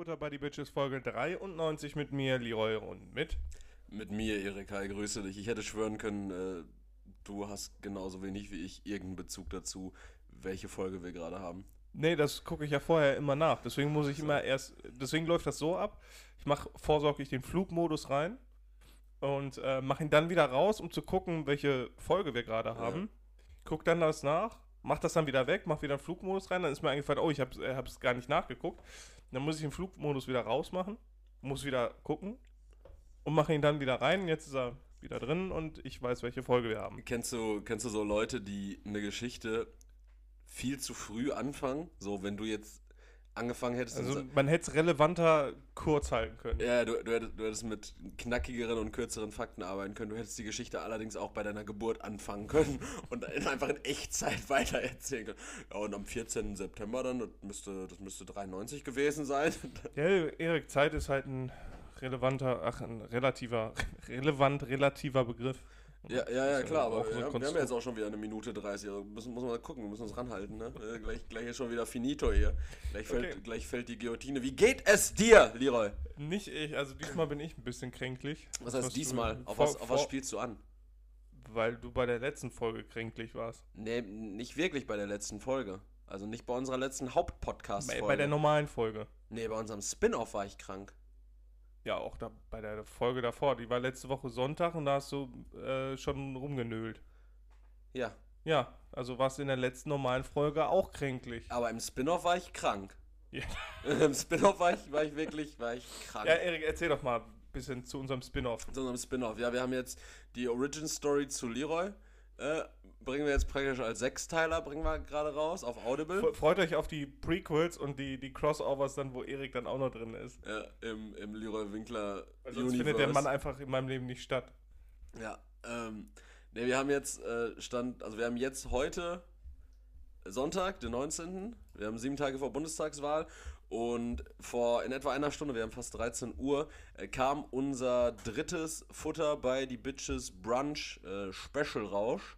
Futter by the Bitches Folge 93 mit mir, Leroy und mit. Mit mir, Erik. Hi, grüße dich. Ich hätte schwören können, äh, du hast genauso wenig wie ich irgendeinen Bezug dazu, welche Folge wir gerade haben. Nee, das gucke ich ja vorher immer nach. Deswegen muss ich so. immer erst. Deswegen läuft das so ab. Ich mache vorsorglich den Flugmodus rein und äh, mache ihn dann wieder raus, um zu gucken, welche Folge wir gerade haben. Ja. Guck dann das nach, mach das dann wieder weg, mach wieder einen Flugmodus rein. Dann ist mir eingefallen, oh, ich habe es äh, gar nicht nachgeguckt. Dann muss ich den Flugmodus wieder rausmachen, muss wieder gucken und mache ihn dann wieder rein. Jetzt ist er wieder drin und ich weiß, welche Folge wir haben. Kennst du, kennst du so Leute, die eine Geschichte viel zu früh anfangen? So, wenn du jetzt angefangen hättest. Also man hätte es relevanter kurz halten können. Ja, du, du, hättest, du hättest mit knackigeren und kürzeren Fakten arbeiten können. Du hättest die Geschichte allerdings auch bei deiner Geburt anfangen können und einfach in Echtzeit weiter erzählen können. Ja, und am 14. September dann, das müsste, das müsste 93 gewesen sein. Ja, Erik, Zeit ist halt ein relevanter, ach, ein relativer, relevant, relativer Begriff. Ja, ja, ja, klar, aber wir, haben, wir haben jetzt auch schon wieder eine Minute 30. Also müssen, muss man mal gucken, wir müssen uns ranhalten. Ne? Äh, gleich, gleich ist schon wieder finito hier. Gleich fällt, okay. gleich fällt die Guillotine. Wie geht es dir, Leroy? Nicht ich, also diesmal bin ich ein bisschen kränklich. Was heißt was diesmal? Auf, vor, was, auf was spielst du an? Weil du bei der letzten Folge kränklich warst. Nee, nicht wirklich bei der letzten Folge. Also nicht bei unserer letzten Hauptpodcast-Folge. Bei, bei der normalen Folge. Nee, bei unserem Spin-Off war ich krank. Ja, auch da, bei der Folge davor. Die war letzte Woche Sonntag und da hast du äh, schon rumgenölt. Ja. Ja, also warst du in der letzten normalen Folge auch kränklich. Aber im Spin-off war ich krank. Ja. Im Spin-off war ich, war ich wirklich war ich krank. Ja, Erik, erzähl doch mal ein bisschen zu unserem Spin-off. Zu unserem Spin-off. Ja, wir haben jetzt die Origin Story zu Leroy. Äh, bringen wir jetzt praktisch als Sechsteiler, bringen wir gerade raus auf Audible. Freut euch auf die Prequels und die, die Crossovers dann, wo Erik dann auch noch drin ist. Ja, im, im Leroy Winkler Weil sonst findet der Mann einfach in meinem Leben nicht statt. Ja, ähm, ne, wir haben jetzt äh, Stand, also wir haben jetzt heute Sonntag, den 19. Wir haben sieben Tage vor Bundestagswahl und vor in etwa einer Stunde, wir haben fast 13 Uhr, äh, kam unser drittes Futter bei die Bitches Brunch äh, Special Rausch.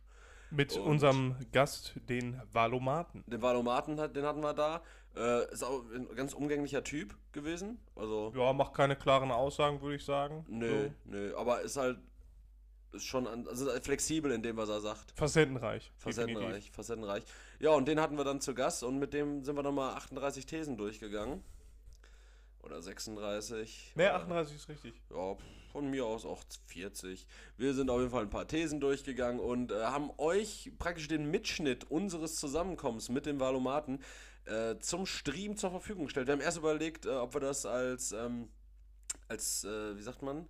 Mit und unserem Gast, den Valomaten. Den Valomaten, den hatten wir da. Äh, ist auch ein ganz umgänglicher Typ gewesen. Also, ja, macht keine klaren Aussagen, würde ich sagen. Nö, so. nö. Aber ist halt ist schon an, also flexibel in dem, was er sagt. Facettenreich. Facettenreich, definitiv. facettenreich. Ja, und den hatten wir dann zu Gast und mit dem sind wir nochmal 38 Thesen durchgegangen. Oder 36. Mehr 38 ist richtig. Ja, von mir aus auch 40. Wir sind auf jeden Fall ein paar Thesen durchgegangen und äh, haben euch praktisch den Mitschnitt unseres Zusammenkommens mit dem Valomaten äh, zum Stream zur Verfügung gestellt. Wir haben erst überlegt, äh, ob wir das als, ähm, als äh, wie sagt man,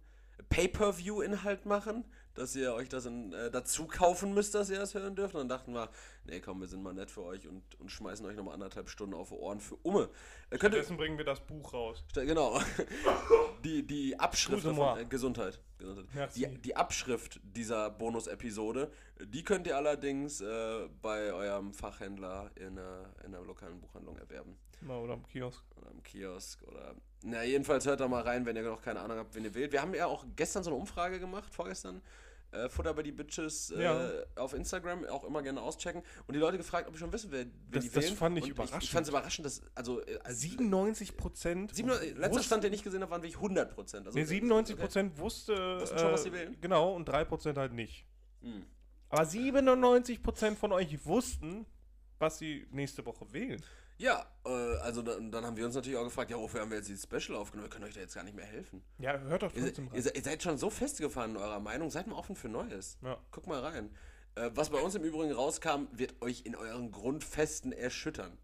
Pay-per-View-Inhalt machen, dass ihr euch das in, äh, dazu kaufen müsst, dass ihr das hören dürft. Und dann dachten wir, nee, komm, wir sind mal nett für euch und, und schmeißen euch nochmal anderthalb Stunden auf die Ohren für Umme. Äh, Stattdessen bringen wir das Buch raus. Genau. Die, die Abschrift davon, äh, Gesundheit. Gesundheit. Die, die Abschrift dieser Bonus-Episode, die könnt ihr allerdings äh, bei eurem Fachhändler in einer, in einer lokalen Buchhandlung erwerben. Oder am Kiosk. Oder am Kiosk oder. Na, jedenfalls hört da mal rein, wenn ihr noch keine Ahnung habt, wen ihr wählt. Wir haben ja auch gestern so eine Umfrage gemacht, vorgestern. Äh, Futter bei die Bitches äh, ja. auf Instagram auch immer gerne auschecken und die Leute gefragt, ob ich schon wissen wer, wer das, die wählen. Das fand ich und überraschend. Ich, ich fand es überraschend, dass also, äh, 97 Prozent. Letzter Stand, den ich gesehen habe, waren wirklich 100 Prozent. Also, nee, 97 Prozent okay. wusste. Wussten schon, was sie wählen. Genau und 3 Prozent halt nicht. Hm. Aber 97 Prozent von euch wussten, was sie nächste Woche wählen. Ja, äh, also dann, dann, haben wir uns natürlich auch gefragt, ja, wofür haben wir jetzt dieses Special aufgenommen? Wir können euch da jetzt gar nicht mehr helfen. Ja, hört doch trotzdem ihr, rein. Ihr, seid schon so festgefahren in eurer Meinung, seid mal offen für Neues. Ja. Guck mal rein. Äh, was bei uns im Übrigen rauskam, wird euch in euren Grundfesten erschüttern.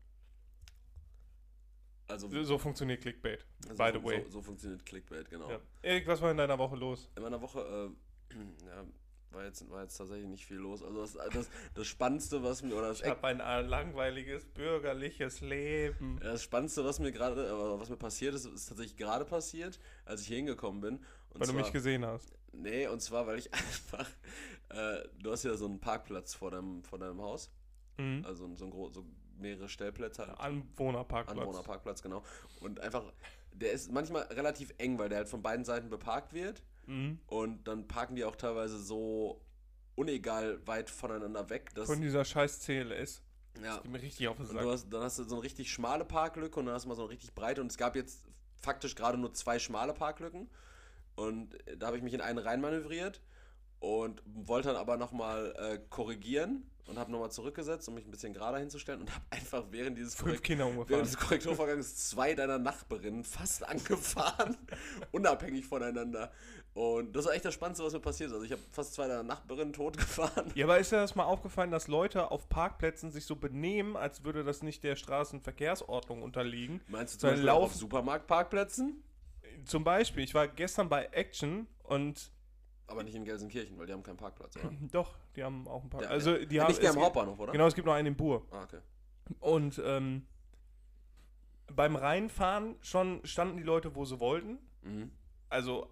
Also, so, so funktioniert Clickbait, also by the way. So, so funktioniert Clickbait, genau. Ja. Erik, was war in deiner Woche los? In meiner Woche, äh, ja, war jetzt, war jetzt tatsächlich nicht viel los. Also das, das, das Spannendste, was mir... Oder ich habe ein langweiliges, bürgerliches Leben. das Spannendste, was mir gerade, äh, was mir passiert ist, ist tatsächlich gerade passiert, als ich hier hingekommen bin. Und weil zwar, du mich gesehen hast. Nee, und zwar, weil ich einfach... Äh, du hast ja so einen Parkplatz vor deinem, vor deinem Haus. Mhm. Also so, ein, so mehrere Stellplätze. Halt. Anwohnerparkplatz. Anwohnerparkplatz, genau. Und einfach, der ist manchmal relativ eng, weil der halt von beiden Seiten beparkt wird. Mhm. Und dann parken die auch teilweise so unegal weit voneinander weg. Dass, Von dieser scheiß CLS. Ja. Das geht mir richtig auf den Sack. du hast, dann hast du so eine richtig schmale Parklücke und dann hast du mal so eine richtig breite. Und es gab jetzt faktisch gerade nur zwei schmale Parklücken. Und äh, da habe ich mich in einen reinmanövriert und wollte dann aber nochmal äh, korrigieren und habe nochmal zurückgesetzt, um mich ein bisschen gerader hinzustellen und habe einfach während dieses, Fünf Korrekt während des Korrekturvorgangs zwei deiner Nachbarinnen fast angefahren, unabhängig voneinander. Und das war echt das Spannendste, was mir passiert ist. Also ich habe fast zwei deiner Nachbarinnen totgefahren. Ja, aber ist dir das mal aufgefallen, dass Leute auf Parkplätzen sich so benehmen, als würde das nicht der Straßenverkehrsordnung unterliegen? Meinst du zum Beispiel auf Supermarktparkplätzen? Zum Beispiel, ich war gestern bei Action und Aber nicht in Gelsenkirchen, weil die haben keinen Parkplatz, oder? doch, die haben auch ein paar. Ja, also ja. die haben nicht es am Hauptbahnhof, oder? Genau, es gibt noch einen in Bur. Ah, okay. Und ähm, beim Reinfahren schon standen die Leute, wo sie wollten. Mhm. Also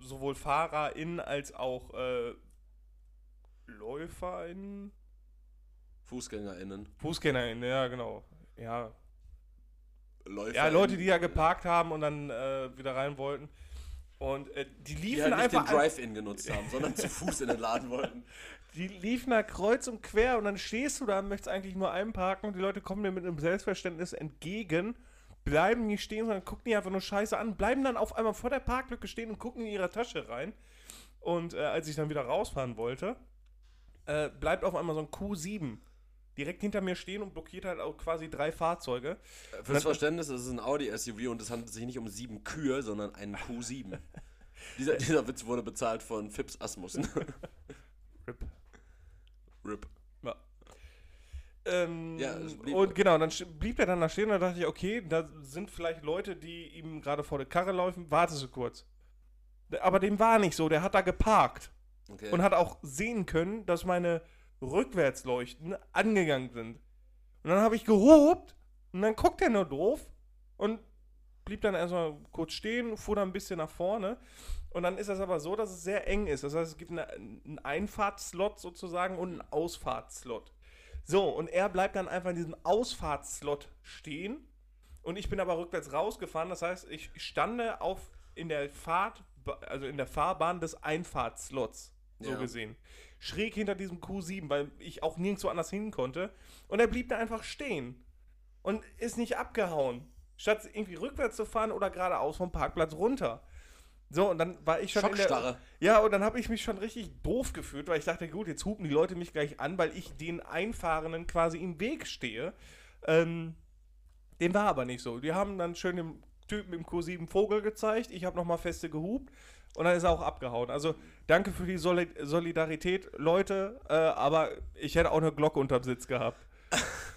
sowohl FahrerInnen als auch äh, LäuferInnen. FußgängerInnen. FußgängerInnen, ja, genau. Ja, Läufer. ja Leute, die ja geparkt haben und dann äh, wieder rein wollten. Und äh, die die liefen halt nicht den einfach an- Drive-In genutzt haben, sondern zu Fuß in den Laden wollten. Die liefen da kreuz und quer und dann stehst du da und möchtest eigentlich nur einparken und die Leute kommen dir mit einem Selbstverständnis entgegen, bleiben nicht stehen, sondern gucken die einfach nur scheiße an, bleiben dann auf einmal vor der Parklücke stehen und gucken in ihre Tasche rein. Und äh, als ich dann wieder rausfahren wollte, äh, bleibt auf einmal so ein Q7 direkt hinter mir stehen und blockiert halt auch quasi drei Fahrzeuge. Äh, Fürs Verständnis, es ist ein Audi-SUV und es handelt sich nicht um sieben Kühe, sondern einen Q7. dieser, dieser Witz wurde bezahlt von Fips Asmussen. RIP. RIP. Ähm, Ja, und genau, dann blieb er dann da stehen und da dachte ich, okay, da sind vielleicht Leute, die ihm gerade vor der Karre laufen, wartest du kurz. Aber dem war nicht so, der hat da geparkt Okay. und hat auch sehen können, dass meine Rückwärtsleuchten angegangen sind. Und dann habe ich gehobt und dann guckt er nur doof und blieb dann erstmal kurz stehen, fuhr dann ein bisschen nach vorne. Und dann ist das aber so, dass es sehr eng ist. Das heißt, es gibt eine, einen Einfahrtslot sozusagen und einen Ausfahrtslot. So, und er bleibt dann einfach in diesem Ausfahrtslot stehen. Und ich bin aber rückwärts rausgefahren. Das heißt, ich stande auf in der Fahrt, also in der Fahrbahn des Einfahrtslots, so Ja. gesehen. Schräg hinter diesem Q7, weil ich auch nirgendwo anders hin konnte. Und er blieb da einfach stehen. Und ist nicht abgehauen. Statt irgendwie rückwärts zu fahren oder geradeaus vom Parkplatz runter. So, und dann war ich schon in der, Schockstarre. ja, und dann habe ich mich schon richtig doof gefühlt, weil ich dachte, gut, jetzt hupen die Leute mich gleich an, weil ich den Einfahrenden quasi im Weg stehe. Ähm, dem war aber nicht so. Die haben dann schön dem Typen im Q7 Vogel gezeigt, ich habe nochmal feste gehupt und dann ist er auch abgehauen. Also danke für die Soli Solidarität, Leute, äh, aber ich hätte auch eine Glocke unterm Sitz gehabt.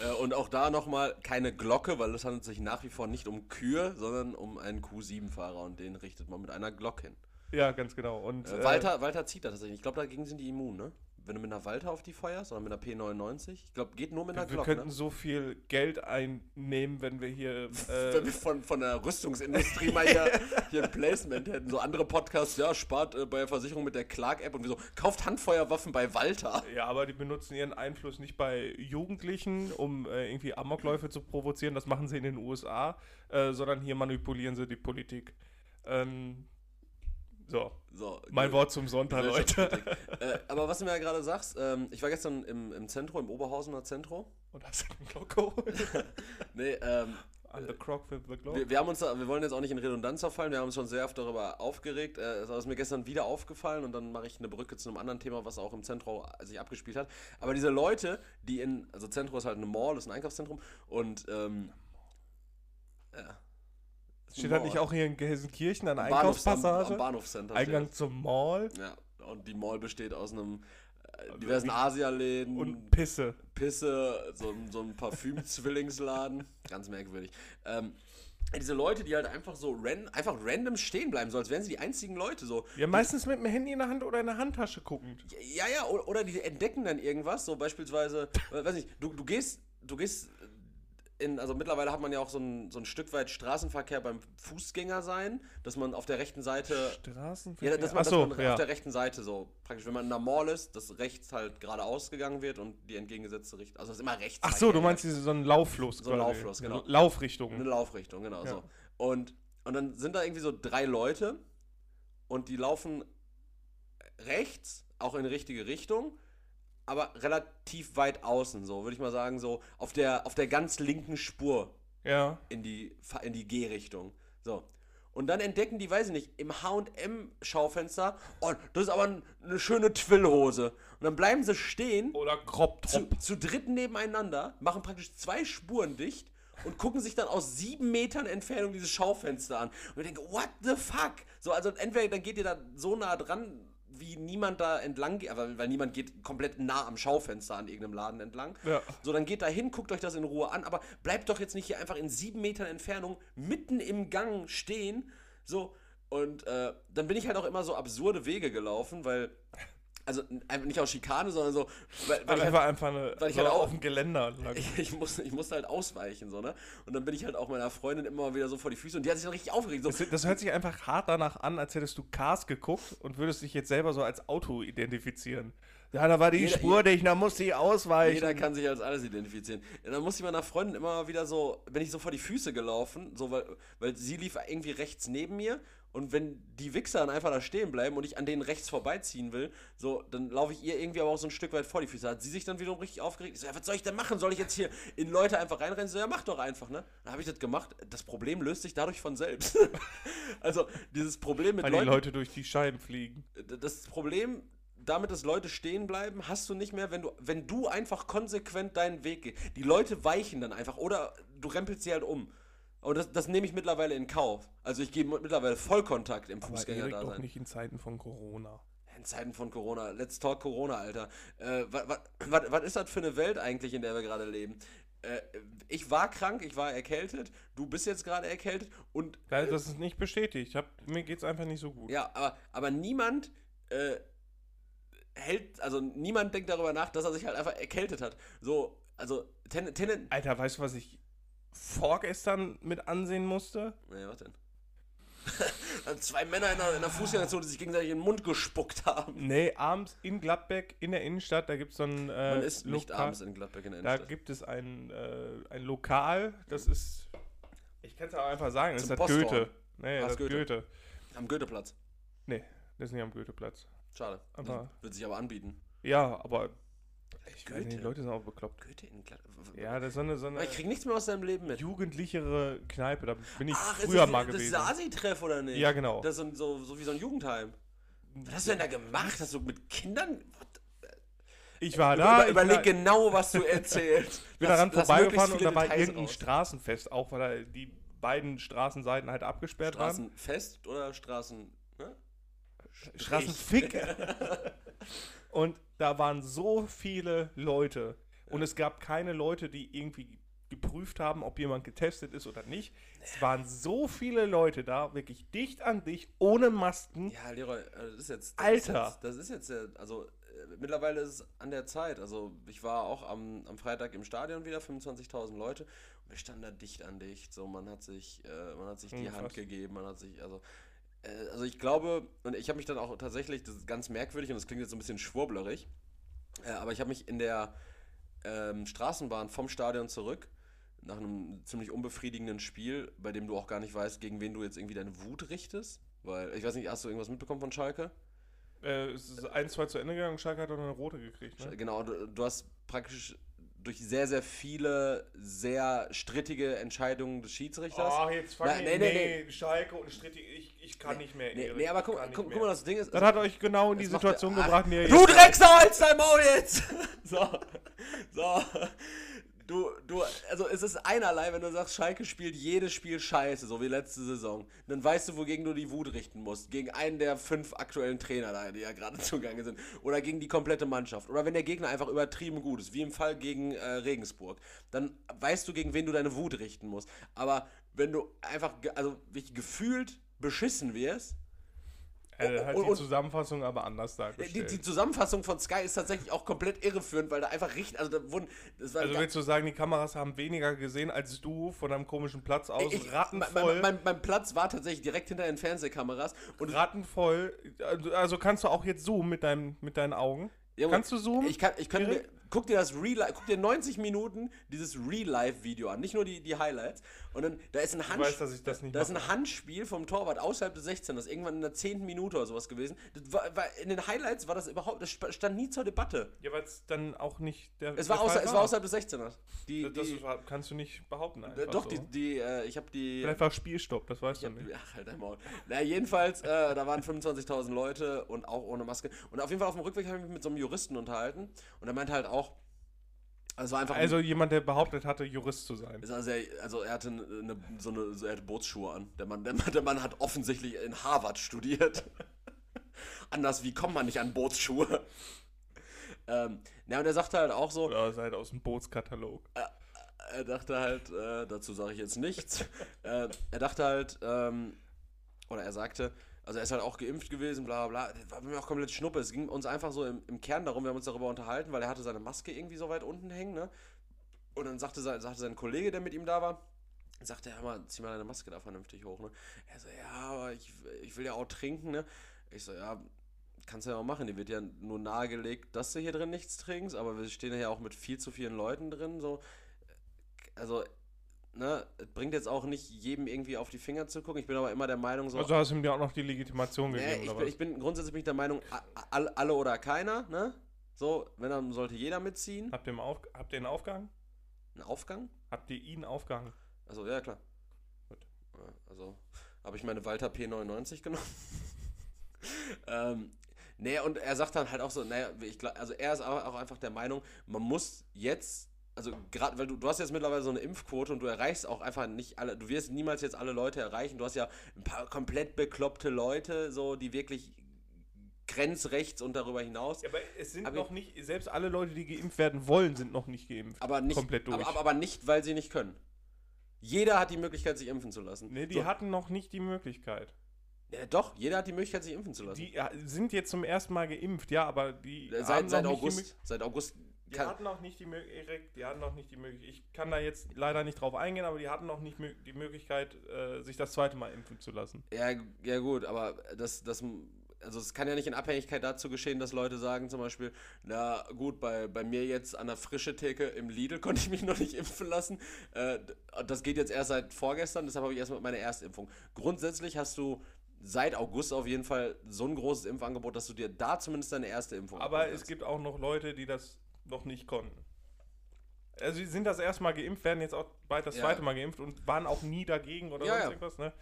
Äh, und auch da nochmal keine Glocke, weil es handelt sich nach wie vor nicht um Kühe, sondern um einen Q7-Fahrer und den richtet man mit einer Glocke hin. Ja, ganz genau. Und, Äh, äh, Walter, Walter zieht das tatsächlich. Ich glaube, dagegen sind die immun, ne? Wenn du mit einer Walter auf die feuerst oder mit einer P99. Ich glaube, geht nur mit einer wir Glocke. könnten Ne? so viel Geld einnehmen, wenn wir hier. Äh, Wenn wir von, von der Rüstungsindustrie mal hier, hier ein Placement hätten. So andere Podcasts, ja, spart äh, bei der Versicherung mit der Clark-App und wir so, kauft Handfeuerwaffen bei Walter. Ja, aber die benutzen ihren Einfluss nicht bei Jugendlichen, um äh, irgendwie Amokläufe zu provozieren. Das machen sie in den USA, äh, sondern hier manipulieren sie die Politik. Ähm, so, So, mein Wort zum Sonntag, Leute. Äh, aber was du mir ja gerade sagst, ähm, ich war gestern im, im Zentrum, im Oberhausener Zentrum. Und hast du den Glocko? Nee, ähm, On the croc with the glow. wir, wir haben uns wir wollen jetzt auch nicht in Redundanz verfallen, wir haben uns schon sehr oft darüber aufgeregt. Äh, es ist mir gestern wieder aufgefallen und dann mache ich eine Brücke zu einem anderen Thema, was auch im Zentrum sich abgespielt hat. Aber diese Leute, die in, also Zentrum ist halt eine Mall, ist ein Einkaufszentrum und ähm, ja. Steht halt Mall. nicht auch hier in Gelsenkirchen an Bahnhofs- am- Einkaufspassage? Bahnhofscenter. Eingang zum Mall. Ja, und die Mall besteht aus einem äh, diversen Asialäden und Pisse. Pisse, so, ein- so ein Parfüm-Zwillingsladen. Ganz merkwürdig. Ähm, diese Leute, die halt einfach so ran, einfach random stehen bleiben, so als wären sie die einzigen Leute. So. Ja, meistens mit dem Handy in der Hand oder in der Handtasche guckend. Ja, ja, o- oder die entdecken dann irgendwas, so beispielsweise, äh, weiß nicht, du, du gehst, du gehst in, also mittlerweile hat man ja auch so ein, so ein Stück weit Straßenverkehr beim Fußgänger sein, dass man auf der rechten Seite Straßenverkehr. Ja, dass man, Achso, dass man ja. auf der rechten Seite so praktisch, wenn man in einer Mall ist, dass rechts halt geradeaus gegangen wird und die entgegengesetzte Richtung. Also es ist immer rechts. Ach so, du meinst diese, so einen Lauffluss. So ein quasi. Lauffluss, genau. Eine Laufrichtung. eine Laufrichtung, genau Ja. so. Und, und dann sind da irgendwie so drei Leute und die laufen rechts, auch in die richtige Richtung, aber relativ weit außen, so würde ich mal sagen, so auf der, auf der ganz linken Spur Ja. in die, in die G-Richtung. So. Und dann entdecken die, weiß ich nicht, im HM-Schaufenster, oh, das ist aber ein- eine schöne Twillhose. Und dann bleiben sie stehen, Oder Crop zu, zu dritt nebeneinander, machen praktisch zwei Spuren dicht und gucken sich dann aus sieben Metern Entfernung dieses Schaufenster an. Und ich denke, what the fuck? So, also entweder dann geht ihr da so nah dran, wie niemand da entlang geht, aber- weil niemand geht komplett nah am Schaufenster an irgendeinem Laden entlang. Ja. So, dann geht da hin, guckt euch das in Ruhe an, aber bleibt doch jetzt nicht hier einfach in sieben Metern Entfernung mitten im Gang stehen. So, und äh, dann bin ich halt auch immer so absurde Wege gelaufen, weil, also einfach nicht aus Schikane, sondern so, weil, weil ich halt, einfach eine, weil ich so halt auch- auf dem Geländer lang. ich, ich, musste, ich musste halt ausweichen, so, ne? Und dann bin ich halt auch meiner Freundin immer wieder so vor die Füße und die hat sich dann richtig aufgeregt. So, Das, das hört sich einfach hart danach an, als hättest du Cars geguckt und würdest dich jetzt selber so als Auto identifizieren. Ja, da war die Jeder- Spur dicht, da musste ich ausweichen. Jeder kann sich als alles identifizieren. Ja, dann musste ich meiner Freundin immer wieder so, bin ich so vor die Füße gelaufen, so weil, weil sie lief irgendwie rechts neben mir und wenn die Wichser dann einfach da stehen bleiben und ich an denen rechts vorbeiziehen will, so, dann laufe ich ihr irgendwie aber auch so ein Stück weit vor die Füße. Hat sie sich dann wiederum richtig aufgeregt. Ich so, ja, was soll ich denn machen? Soll ich jetzt hier in Leute einfach reinrennen? So, ja, mach doch einfach, ne? Dann habe ich das gemacht. Das Problem löst sich dadurch von selbst. also, dieses Problem mit weil die Leuten Leute durch die Scheiben fliegen. das Problem damit, dass Leute stehen bleiben, hast du nicht mehr, wenn du, wenn du einfach konsequent deinen Weg gehst. Die Leute weichen dann einfach oder du rempelst sie halt um. Und das, das nehme ich mittlerweile in Kauf. Also ich gehe mittlerweile Vollkontakt im Fußgänger da sein. nicht in Zeiten von Corona. In Zeiten von Corona. Let's talk Corona, Alter. Äh, was ist das für eine Welt eigentlich, in der wir gerade leben? Äh, ich war krank, ich war erkältet, du bist jetzt gerade erkältet und Ja, Das ist nicht bestätigt. Hab, mir geht's einfach nicht so gut. Ja, aber, aber niemand äh, hält, also niemand denkt darüber nach, dass er sich halt einfach erkältet hat. So, also ten, ten, Alter, weißt du, was ich vorgestern mit ansehen musste? Nee, was denn? Dann Zwei Männer in einer, in einer Fußgängerzone, die sich gegenseitig in den Mund gespuckt haben. Nee, abends in Gladbeck, in der Innenstadt, da gibt es so ein äh, Man ist nicht Lokal- abends in Gladbeck in der Da Innenstadt. gibt es ein, äh, ein Lokal, das ist, ich kann es auch einfach sagen, das ist das Posthorn. Goethe. Nee, das ist Goethe. Goethe. Am Goetheplatz. Nee, das ist nicht am Goetheplatz. Schade. Aber- Wird sich aber anbieten. Ja, aber ich weiß Goethe? die Leute sind auch bekloppt. Goethe in Gladbeck. Ja, das ist so eine, so eine Ich krieg nichts mehr aus deinem Leben mit. jugendlichere Kneipe, da bin ich Ach, ist früher das, mal das gewesen. ist der Asi-Treff oder nicht? Ja, genau. Das ist so, so wie so ein Jugendheim. Was hast du denn da gemacht? Hast du mit Kindern? ich war da, über, ich bin überleg genau, was du erzählst. bin Lass- daran vorbeigefahren und da war irgendein raus. Straßenfest, auch weil da die beiden Straßenseiten halt abgesperrt waren. Straßenfest oder Straßen. Ne? Straßenfick. und da waren so viele Leute. Und es gab keine Leute, die irgendwie geprüft haben, ob jemand getestet ist oder nicht. Es waren so viele Leute da, wirklich dicht an dich, ohne Masken. Ja, Leroy, äh, das ist jetzt. Das Alter. Ist jetzt, das ist jetzt, äh, also äh, mittlerweile ist es an der Zeit. Also ich war auch am, am Freitag im Stadion wieder, 25.000 Leute. Und wir standen da dicht an dicht. So, man hat sich, äh, man hat sich die Hm, Hand gegeben, man hat sich, also. Äh, Also ich glaube, und ich habe mich dann auch tatsächlich, das ist ganz merkwürdig und das klingt jetzt so ein bisschen schwurblerig, äh, aber ich habe mich in der ähm, Straßenbahn vom Stadion zurück, nach einem ziemlich unbefriedigenden Spiel, bei dem du auch gar nicht weißt, gegen wen du jetzt irgendwie deine Wut richtest. Weil, ich weiß nicht, hast du irgendwas mitbekommen von Schalke? Äh, es ist 1-2 zu Ende gegangen Schalke hat dann eine rote gekriegt. Ne? Genau, du, du hast praktisch durch sehr, sehr viele sehr strittige Entscheidungen des Schiedsrichters. Oh, jetzt fang Na, ich, nee, nee, nee, Schalke und Strittig, ich, ich kann nicht mehr. nee, nee, aber guck, guck, guck mal, das Ding ist. Das hat euch genau in die macht Situation der- gebracht, der ihr Du. Drecksau, halt's dein Maul jetzt! So, so. Du, du, also es ist einerlei, wenn du sagst, Schalke spielt jedes Spiel scheiße, so wie letzte Saison. Dann weißt du, wogegen du die Wut richten musst. Gegen einen der fünf aktuellen Trainer da, die ja gerade zugange sind. Oder gegen die komplette Mannschaft. Oder wenn der Gegner einfach übertrieben gut ist, wie im Fall gegen äh, Regensburg. Dann weißt du, gegen wen du deine Wut richten musst. Aber wenn du einfach, also wirklich gefühlt beschissen wirst, Er hat Und- die und- Zusammenfassung aber anders die, dargestellt. die Zusammenfassung von Sky ist tatsächlich auch komplett irreführend, weil da einfach richtig, also da wurden, also willst du sagen, die Kameras haben weniger gesehen als du von einem komischen Platz aus, ich, mein, rattenvoll, mein, mein Platz war tatsächlich direkt hinter den Fernsehkameras und rattenvoll, also, also kannst du auch jetzt zoomen mit, deinem, mit deinen Augen? Junge, kannst du zoomen? ich kann, ich mir, Erik? guck dir das Real guck dir 90 Minuten dieses Real-Life-Video an, nicht nur die, die Highlights. Und dann, da ist ein, Handsch weiß, das nicht da ist ein Handspiel vom Torwart außerhalb des 16, das ist irgendwann in der 10. Minute oder sowas gewesen. War, war, in den Highlights war das überhaupt, das stand nie zur Debatte. Ja, weil es dann auch nicht der Es der war, außer, Fall es war außerhalb des 16ers. Die, Das, das die, kannst du nicht behaupten doch, so. die, die äh, ich habe die... Vielleicht war Spielstopp, das weißt du nicht. ach, halt dein Maul. Na, jedenfalls, äh, da waren 25.000 Leute und auch ohne Maske. Und auf jeden Fall auf dem Rückweg habe ich mich mit so einem Juristen unterhalten. Und er meinte halt auch, also einfach. Also jemand, der behauptet hatte, Jurist zu sein. war sehr, also er hatte eine, so eine, so er hatte Bootsschuhe an. Der Mann, der, der Mann hat offensichtlich in Harvard studiert. Anders, wie kommt man nicht an Bootsschuhe? ähm, ja, und er sagte halt auch so, Oder seid aus dem Bootskatalog. er dachte halt, äh, dazu sage ich jetzt nichts. äh, er dachte halt, ähm, oder er sagte, also er ist halt auch geimpft gewesen, bla bla war mir auch komplett Schnuppe. Es ging uns einfach so im, im Kern darum, wir haben uns darüber unterhalten, weil er hatte seine Maske irgendwie so weit unten hängen, ne? Und dann sagte, sein- sagte sein Kollege, der mit ihm da war, sagte, hör mal, zieh mal deine Maske da vernünftig hoch, ne? Er so, ja, aber ich, ich will ja auch trinken, ne? Ich so, ja, kannst du ja auch machen. Dir wird ja nur nahegelegt, dass du hier drin nichts trinkst, aber wir stehen ja auch mit viel zu vielen Leuten drin, so. Also, ne, bringt jetzt auch nicht jedem irgendwie auf die Finger zu gucken. Ich bin aber immer der Meinung, so. Also hast du ihm ja auch noch die Legitimation Nee, gegeben, ich, oder bin, ich bin grundsätzlich bin ich der Meinung, alle, alle oder keiner, ne? So, wenn dann sollte jeder mitziehen. Habt ihr, im Auf, habt ihr ihn aufgehangen? Ein Aufgang? Habt ihr ihn aufgehangen? Also ja, klar. Gut. Ja, also habe ich meine Walter P99 genommen. ähm, nee, und er sagt dann halt auch so, naja, ich, also er ist auch einfach der Meinung, man muss jetzt, also gerade, weil du, du hast jetzt mittlerweile so eine Impfquote und du erreichst auch einfach nicht alle, du wirst niemals jetzt alle Leute erreichen. Du hast ja ein paar komplett bekloppte Leute, so, die wirklich grenzrechts und darüber hinaus. Ja, aber es sind Aber- noch nicht, selbst alle Leute, die geimpft werden wollen, sind noch nicht geimpft. Aber nicht, komplett durch. Aber, aber, nicht, weil sie nicht können. Jeder hat die Möglichkeit, sich impfen zu lassen. nee, die so, hatten noch nicht die Möglichkeit. ja, doch, jeder hat die Möglichkeit, sich impfen zu lassen. Die sind jetzt zum ersten Mal geimpft, ja, aber die haben seit, seit August. Seit August. Die, Kann, hatten noch nicht die Möglichkeit, die hatten noch nicht die Möglichkeit, ich kann da jetzt leider nicht drauf eingehen, aber die hatten noch nicht die Möglichkeit, äh, sich das zweite Mal impfen zu lassen. ja, ja, gut, aber das, das, also es kann ja nicht in Abhängigkeit dazu geschehen, dass Leute sagen zum Beispiel, na gut, bei, bei mir jetzt an der frische Theke im Lidl konnte ich mich noch nicht impfen lassen. Äh, das geht jetzt erst seit vorgestern, deshalb habe ich erstmal meine Erstimpfung. Grundsätzlich hast du seit August auf jeden Fall so ein großes Impfangebot, dass du dir da zumindest deine erste Impfung Aber es gibt auch noch Leute, die das noch nicht konnten. Also sie sind das erste Mal geimpft, werden jetzt auch bald das Ja. zweite Mal geimpft und waren auch nie dagegen oder Ja, sonst ja. irgendwas, ne?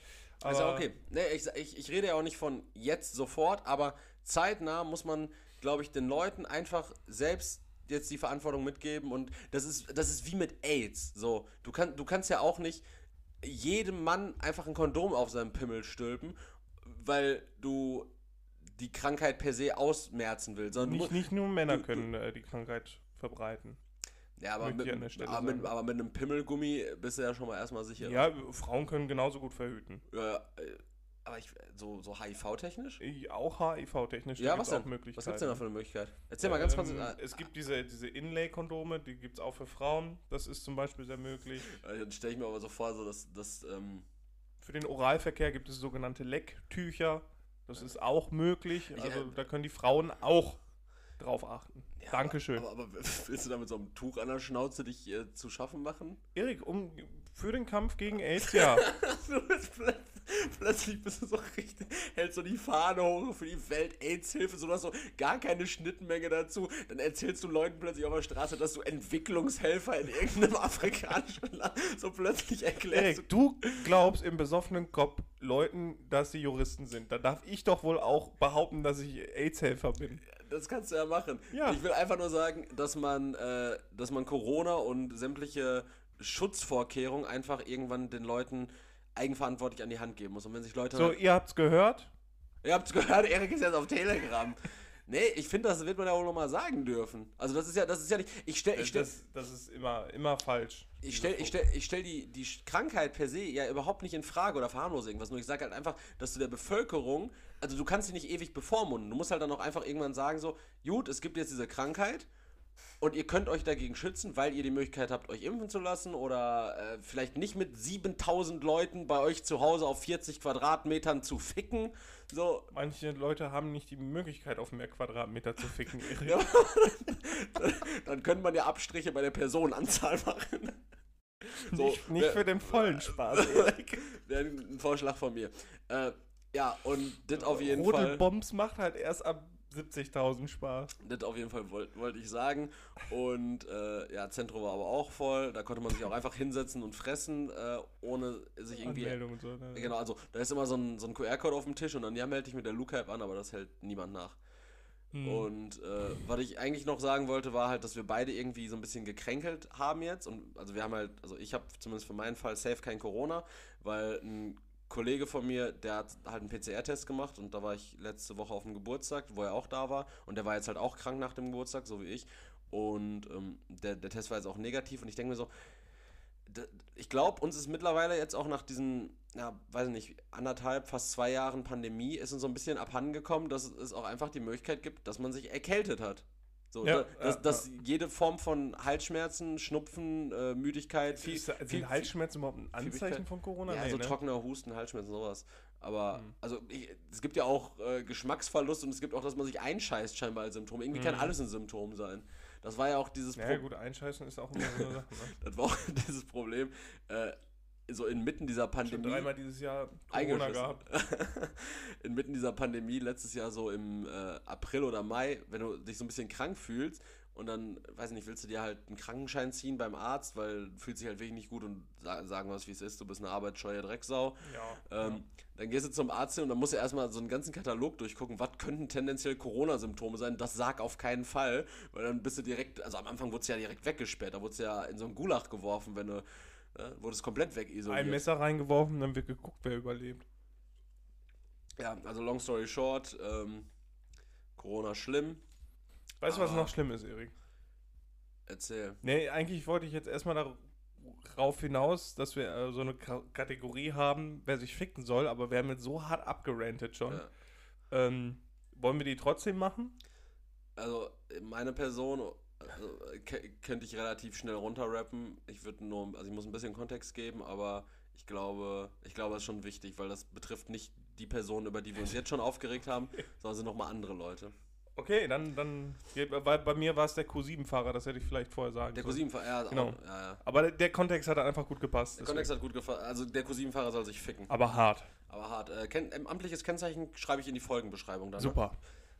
Ja okay. Nee, ich, ich, ich rede ja auch nicht von jetzt sofort, aber zeitnah muss man, glaube ich, den Leuten einfach selbst jetzt die Verantwortung mitgeben und das ist, das ist wie mit AIDS. So, du, kann, du kannst ja auch nicht jedem Mann einfach ein Kondom auf seinem Pimmel stülpen, weil du die Krankheit per se ausmerzen willst. Sondern du Nicht, nicht nur Männer du- du- können äh, die Krankheit verbreiten. ja, aber mit, aber, mit, aber mit einem Pimmelgummi bist du ja schon mal erstmal sicher. Ja, Frauen können genauso gut verhüten. Ja, äh, aber ich, so, so HIV-technisch? Ich- Auch HIV-technisch Ja, was auch denn? Was gibt's denn da für eine Möglichkeit? Erzähl mal ganz kurz. Ähm, äh, es gibt diese, diese Inlay-Kondome, die gibt es auch für Frauen. Das ist zum Beispiel sehr möglich. äh, Dann stelle ich mir aber so vor, so dass, dass ähm, Für den Oralverkehr gibt es sogenannte Lecktücher. Das ist auch möglich. Ich, Also äh, da können die Frauen auch drauf achten. ja, Dankeschön. Aber, aber, willst du da mit so einem Tuch an der Schnauze dich äh, zu schaffen machen? Erik, um, für den Kampf gegen AIDS, ja. du bist plötzlich, plötzlich bist du so richtig, hältst so die Fahne hoch für die Welt-AIDS-Hilfe, so du hast so gar keine Schnittmenge dazu. Dann erzählst du Leuten plötzlich auf der Straße, dass du Entwicklungshelfer in irgendeinem afrikanischen Land so plötzlich erklärst. Erik, du glaubst im besoffenen Kopf Leuten, dass sie Juristen sind. Da darf ich doch wohl auch behaupten, dass ich AIDS-Helfer bin. Das kannst du ja machen. Ja. Ich will einfach nur sagen, dass man, äh, dass man Corona und sämtliche Schutzvorkehrungen einfach irgendwann den Leuten eigenverantwortlich an die Hand geben muss. Und wenn sich Leute. So, ihr habt's gehört. Ihr habt's gehört, Erik ist jetzt auf Telegram. Nee, ich finde, das wird man ja wohl nochmal sagen dürfen. Also das ist ja, das ist ja nicht. Ich stell, ich stell, das, das ist immer, immer falsch. ich stell, ich stell, ich stell die, die Krankheit per se ja überhaupt nicht in Frage oder verharmlose irgendwas. Nur ich sage halt einfach, dass du der Bevölkerung, also du kannst sie nicht ewig bevormunden. Du musst halt dann auch einfach irgendwann sagen, so, gut, es gibt jetzt diese Krankheit und ihr könnt euch dagegen schützen, weil ihr die Möglichkeit habt, euch impfen zu lassen oder äh, vielleicht nicht mit 7000 Leuten bei euch zu Hause auf 40 Quadratmetern zu ficken. So. Manche Leute haben nicht die Möglichkeit, auf mehr Quadratmeter zu ficken. Ja, dann könnte man ja Abstriche bei der Personenanzahl machen. So, nicht, nicht für den vollen Spaß, Erik. Ein Vorschlag von mir. Äh, ja, und das auf jeden Rote Fall. Bombs macht halt erst ab 70.000 Spaß. Das auf jeden Fall wollte wollt ich sagen. Und äh, ja, Zentrum war aber auch voll. Da konnte man sich auch einfach hinsetzen und fressen, äh, ohne sich irgendwie. Anmeldung und so, ne? Genau, also da ist immer so ein, so ein QR-Code auf dem Tisch und dann ja, melde dich mit der Luke-App an, aber das hält niemand nach. Hm. Und äh, was ich eigentlich noch sagen wollte, war halt, dass wir beide irgendwie so ein bisschen gekränkelt haben jetzt. Und also wir haben halt, also ich habe zumindest für meinen Fall safe kein Corona, weil ein Kollege von mir, der hat halt einen PCR-Test gemacht und da war ich letzte Woche auf dem Geburtstag, wo er auch da war und der war jetzt halt auch krank nach dem Geburtstag, so wie ich. Und ähm, der, der Test war jetzt auch negativ und ich denke mir so, ich glaube, uns ist mittlerweile jetzt auch nach diesen, ja, weiß ich nicht, anderthalb, fast zwei Jahren Pandemie, ist uns so ein bisschen abhandengekommen, dass es auch einfach die Möglichkeit gibt, dass man sich erkältet hat. So, Ja, da, dass, ja, dass jede Form von Halsschmerzen, Schnupfen, äh, Müdigkeit, viel, Ist, sind viel, Halsschmerzen überhaupt ein Anzeichen von Corona? ja, Nee, so ne? trockener Husten, Halsschmerzen, sowas. Aber, Mhm. also, ich, es gibt ja auch äh, Geschmacksverlust und es gibt auch, dass man sich einscheißt, scheinbar als Symptom. Irgendwie kann Mhm. alles ein Symptom sein. Das war ja auch dieses Ja, gut, einscheißen ist auch immer so eine Sache. Ne? das war auch dieses Problem. Äh, so inmitten dieser Schon Pandemie. dreimal dieses Jahr Corona gehabt. inmitten dieser Pandemie, letztes Jahr so im äh, April oder Mai, wenn du dich so ein bisschen krank fühlst und dann, weiß nicht, willst du dir halt einen Krankenschein ziehen beim Arzt, weil du fühlst dich halt wirklich nicht gut und sa sagen was, wie es ist, du bist eine arbeitsscheue Drecksau. Ja. Ähm, Dann gehst du zum Arzt hin und dann musst du erstmal so einen ganzen Katalog durchgucken, was könnten tendenziell Corona-Symptome sein. Das sag auf keinen Fall, weil dann bist du direkt, also am Anfang wurdest du ja direkt weggesperrt, da wurdest du ja in so einen Gulag geworfen, wenn du, äh, wurdest komplett wegisoliert. Ein Messer reingeworfen, dann wird geguckt, wer überlebt. Ja, also long story short, ähm, Corona schlimm. Weißt du, was noch schlimm ist, Erik? Erzähl. Nee, eigentlich wollte ich jetzt erstmal darauf hinaus, dass wir äh, so eine Ka Kategorie haben, wer sich ficken soll, aber wir haben jetzt so hart abgerantet schon. Ja. Ähm, wollen wir die trotzdem machen? Also meine Person könnte ich relativ schnell runterrappen. Ich würde nur, also ich muss ein bisschen Kontext geben, aber ich glaube, ich glaube, das ist schon wichtig, weil das betrifft nicht die Personen, über die wir uns jetzt schon aufgeregt haben, sondern sind nochmal andere Leute. Okay, dann, dann weil bei mir war es der Q7-Fahrer, das hätte ich vielleicht vorher sagen Der sollen. Q7-Fahrer, ja, Genau. auch, ja, ja. Aber der, der Kontext hat einfach gut gepasst. Der deswegen. Kontext hat gut gefallen. Also der Q7-Fahrer soll sich ficken. Aber hart. Aber hart. Äh, ken ähm, amtliches Kennzeichen schreibe ich in die Folgenbeschreibung dann. ne?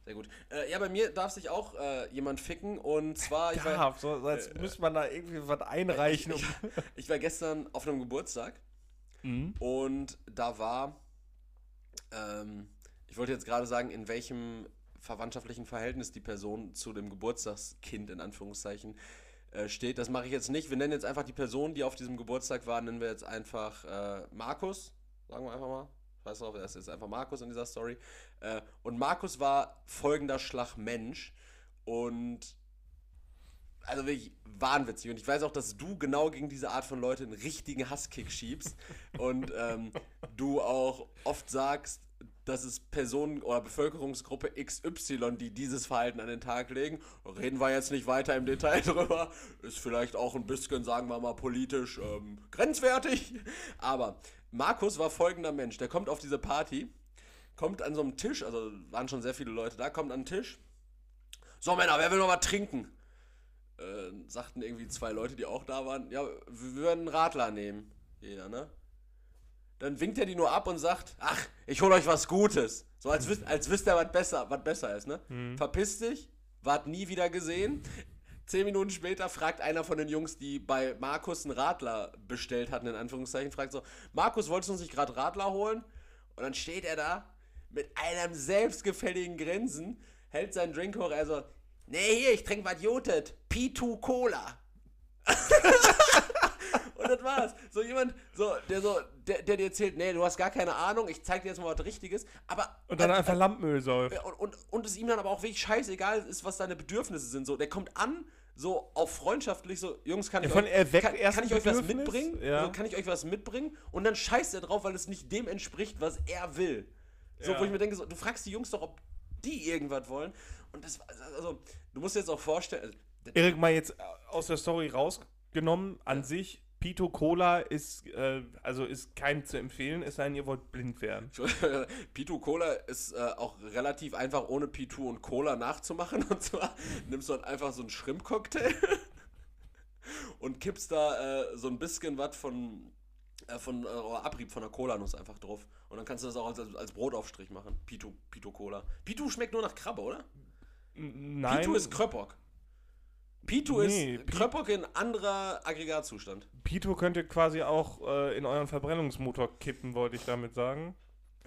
Sehr gut. Äh, ja, bei mir darf sich auch äh, jemand ficken und zwar, ich war, Ja, so, als müsste man da irgendwie was einreichen. ich, ich war gestern auf einem Geburtstag Mhm. und da war, ähm, ich wollte jetzt gerade sagen, in welchem verwandtschaftlichen Verhältnis die Person zu dem Geburtstagskind in Anführungszeichen äh, steht. Das mache ich jetzt nicht. Wir nennen jetzt einfach die Person, die auf diesem Geburtstag war, nennen wir jetzt einfach äh, Markus, sagen wir einfach mal. Ich weiß noch, er ist jetzt einfach Markus in dieser Story. Äh, und Markus war folgender Schlag Mensch und also wirklich wahnwitzig. Und ich weiß auch, dass du genau gegen diese Art von Leute einen richtigen Hasskick schiebst. und ähm, du auch oft sagst, dass es Personen oder Bevölkerungsgruppe XY, die dieses Verhalten an den Tag legen. Reden wir jetzt nicht weiter im Detail drüber. Ist vielleicht auch ein bisschen, sagen wir mal, politisch ähm, grenzwertig. Aber Markus war folgender Mensch. Der kommt auf diese Party, kommt an so einem Tisch, also waren schon sehr viele Leute da, kommt an den Tisch. So Männer, wer will noch was trinken? äh, sagten irgendwie zwei Leute, die auch da waren, ja, wir würden einen Radler nehmen. Jeder, ne? Dann winkt er die nur ab und sagt, ach, ich hol euch was Gutes. So als wüsst, als wüsste er, was besser, was besser ist, ne? Verpiss dich, ward nie wieder gesehen. Zehn Minuten später fragt einer von den Jungs, die bei Markus einen Radler bestellt hatten, in Anführungszeichen, fragt so, Markus, wolltest du uns nicht gerade Radler holen? Und dann steht er da mit einem selbstgefälligen Grinsen, hält seinen Drink hoch, also, nee, hier, ich trinke was Jotet, P2 Cola. Und das war's. So jemand, so, der so, der, der dir erzählt, nee, du hast gar keine Ahnung, ich zeig dir jetzt mal was Richtiges, aber Und dann einfach Lampenöl säuft. und, und, und es ihm dann aber auch wirklich scheißegal ist, was deine Bedürfnisse sind. So, der kommt an, so auf freundschaftlich, so, Jungs, kann ich, Ja, euch, er kann, kann ich euch was mitbringen? Ja. Also, kann ich euch was mitbringen? Und dann scheißt er drauf, weil es nicht dem entspricht, was er will. So, Ja. wo ich mir denke, so, du fragst die Jungs doch, ob die irgendwas wollen. Und das, also, du musst dir jetzt auch vorstellen, also, Erik, mal jetzt aus der Story rausgenommen, an sich, Pito Cola ist, äh, also ist keinem zu empfehlen, es sei denn, ihr wollt blind werden. Pitu Cola ist äh, auch relativ einfach ohne Pitu und Cola nachzumachen. Und zwar nimmst du halt einfach so einen Shrimp-Cocktail und kippst da äh, so ein bisschen was von, äh, von äh, Abrieb von der Cola-Nuss einfach drauf. Und dann kannst du das auch als, als Brotaufstrich machen. Pitu, Pitu Cola. Pitu schmeckt nur nach Krabbe, oder? Nein, Pitu ist Kröpok. Pitu Nee, ist Kröpok in anderer Aggregatzustand. Pito könnt ihr quasi auch äh, in euren Verbrennungsmotor kippen, wollte ich damit sagen.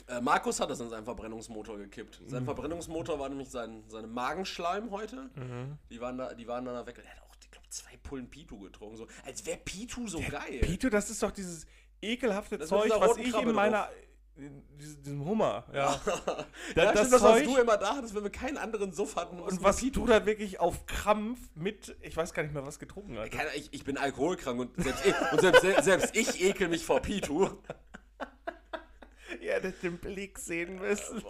Äh, Markus hat das in seinen Verbrennungsmotor gekippt. Mhm. Sein Verbrennungsmotor war nämlich sein, seine Magenschleim heute. Die, waren da, die waren dann da weg. Er hat auch, ich glaube, zwei Pullen Pitu getrunken. So, als wäre Pitu so geil. Pito, das ist doch dieses ekelhafte Das Zeug, was ich in meiner. In diesem, Hummer, ja. ja, Da- das, das das was Zeug- du immer da hattest, wenn wir keinen anderen Suff hatten. Und was du da wirklich auf Krampf mit, ich weiß gar nicht mehr, was getrunken hast. Ich, ich bin alkoholkrank und selbst ich, und selbst, se- selbst ich ekel mich vor Pitu. Ihr hättet den Blick sehen müssen.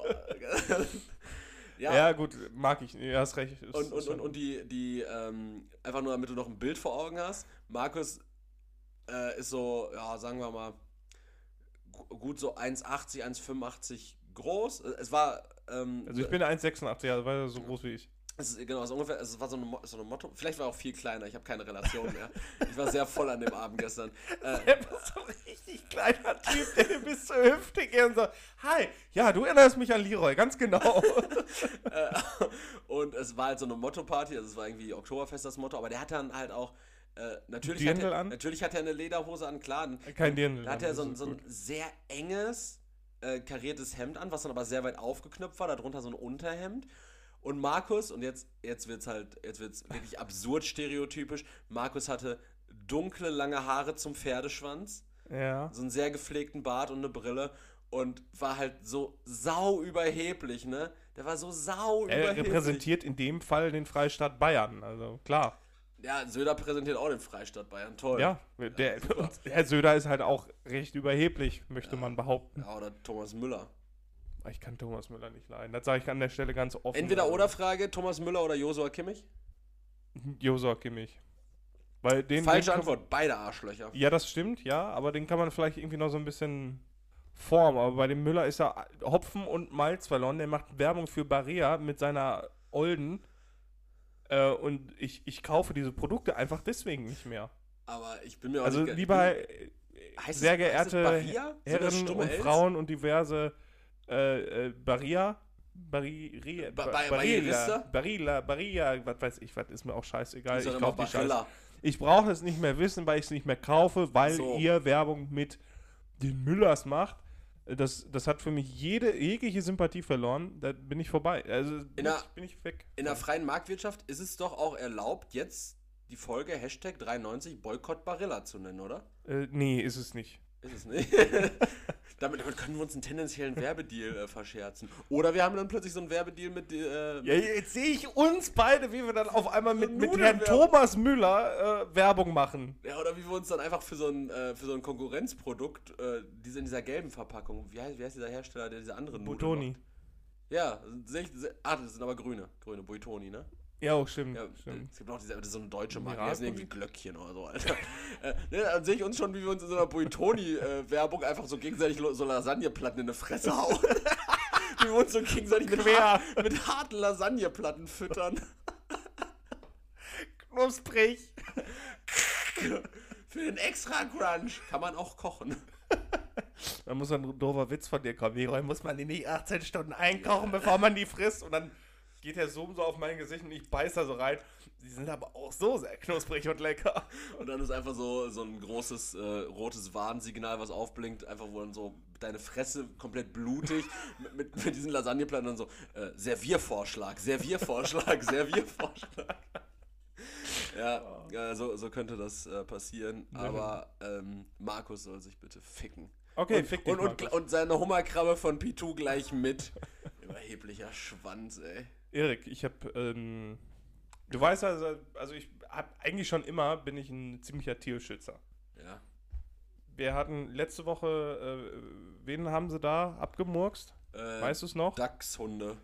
ja, Ja, gut, mag ich. Du hast recht. Ist- und, und, ist und, und die, die ähm, einfach nur damit du noch ein Bild vor Augen hast. Markus äh, ist so, ja, sagen wir mal, gut so 1,80, 1,85 groß. Es war, ähm, also ich bin 1,86, also war er so groß wie ich. es ist, genau, so ungefähr, es war so eine, so eine Motto, vielleicht war er auch viel kleiner, ich habe keine Relation mehr. Ich war sehr voll an dem Abend gestern. Äh, Er war so ein richtig kleiner Typ, der dir bis zur Hüfte geht und so, hi, ja, du erinnerst mich an Leroy, ganz genau. Äh, und es war halt so eine Motto-Party, also es war irgendwie Oktoberfest das Motto, aber der hat dann halt auch, äh, natürlich, hat er, an? natürlich hat er eine Lederhose an, klar. ein- Kein Dirndl Da hat er so ein, so ein sehr enges, äh, kariertes Hemd an, was dann aber sehr weit aufgeknöpft war, darunter so ein Unterhemd. Und Markus, und jetzt, jetzt wird's halt, jetzt wird's wirklich absurd stereotypisch, Markus hatte dunkle, lange Haare zum Pferdeschwanz Ja. so einen sehr gepflegten Bart und eine Brille und war halt so sau überheblich, ne? Der war so sau Er überheblich. repräsentiert in dem Fall den Freistaat Bayern, also klar. Ja, Söder präsentiert auch den Freistaat Bayern, toll. Ja, der, und Herr Söder ist halt auch recht überheblich, möchte man behaupten. Ja, oder Thomas Müller. Ich kann Thomas Müller nicht leiden. Das sage ich an der Stelle ganz offen. Entweder Also, oder Frage, Thomas Müller oder Josua Kimmich? Josua Kimmich. Weil den, Falsche den Antwort, beide Arschlöcher. Ja, das stimmt, ja, aber den kann man vielleicht irgendwie noch so ein bisschen formen. Aber bei dem Müller ist ja Hopfen und Malz verloren. Der macht Werbung für Barrea mit seiner Olden. Äh, und ich, ich kaufe diese Produkte einfach deswegen nicht mehr. Aber ich bin mir auch Also nicht... lieber Heißt sehr es- heißt geehrte das Herren stumme und? Frauen und diverse äh, äh, Barilla. Barilla, Ba- Ba- Ba- Barilla? Barilla, Barilla, was weiß ich, was ist mir auch scheißegal. Ich kaufe die Scheiße. Ich brauche es nicht mehr wissen, weil ich es nicht mehr kaufe, weil So. ihr Werbung mit den Müllers macht. Das, das hat für mich jede jegliche Sympathie verloren. Da bin ich vorbei. Also bin, der- ich, bin ich weg. In der freien Marktwirtschaft ist es doch auch erlaubt, jetzt die Folge Hashtag 93 Boykott Barilla zu nennen, oder? Äh, nee, ist es nicht. Ist es nicht? damit, damit können wir uns einen tendenziellen Werbedeal äh, verscherzen. Oder wir haben dann plötzlich so einen Werbedeal mit. Äh, Ja, jetzt sehe ich uns beide, wie wir dann auf einmal mit, mit Herrn. Thomas Müller äh, Werbung machen. ja, oder wie wir uns dann einfach für so ein, äh, für so ein Konkurrenzprodukt, äh, diese in dieser gelben Verpackung, wie heißt, wie heißt dieser Hersteller, der diese anderen Nudeln Butoni. macht? Ja, ah, das sind aber grüne. Grüne, Buitoni, ne? Ja, auch stimmt. Ja, stimmt. es gibt auch diese, so eine deutsche Marke, die heißen irgendwie Glöckchen oder so, Alter. äh, ne, dann sehe ich uns schon, wie wir uns in so einer Buitoni-Werbung einfach so gegenseitig so Lasagneplatten in die Fresse hauen. wie wir uns so gegenseitig mit, har mit harten Lasagneplatten füttern. Knusprig. Für den extra Crunch kann man auch kochen. Da muss ein doofer Witz von dir kommen. Leroy, muss man die nicht 18 Stunden einkochen, bevor man die frisst? Und dann geht der Zoom so auf mein Gesicht und ich beiß da so rein. Die sind aber auch so sehr knusprig und lecker. Und dann ist einfach so, so ein großes äh, rotes Warnsignal, was aufblinkt, einfach wo dann so deine Fresse komplett blutig mit, mit, mit diesen Lasagneplatten dann so, äh, Serviervorschlag, Serviervorschlag, Serviervorschlag. Ja, ja so, so könnte das äh, passieren, aber ähm, Markus soll sich bitte ficken. Okay, und, fick dich, und, und, und seine Hummerkrabbe von Pitu gleich mit. Überheblicher Schwanz, ey. Erik, ich hab, ähm, du weißt also, also ich hab eigentlich schon immer, bin ich ein ziemlicher Tierschützer. Ja. Wir hatten letzte Woche, äh, wen haben sie da abgemurkst? Äh, Weißt du es noch? Dachshunde.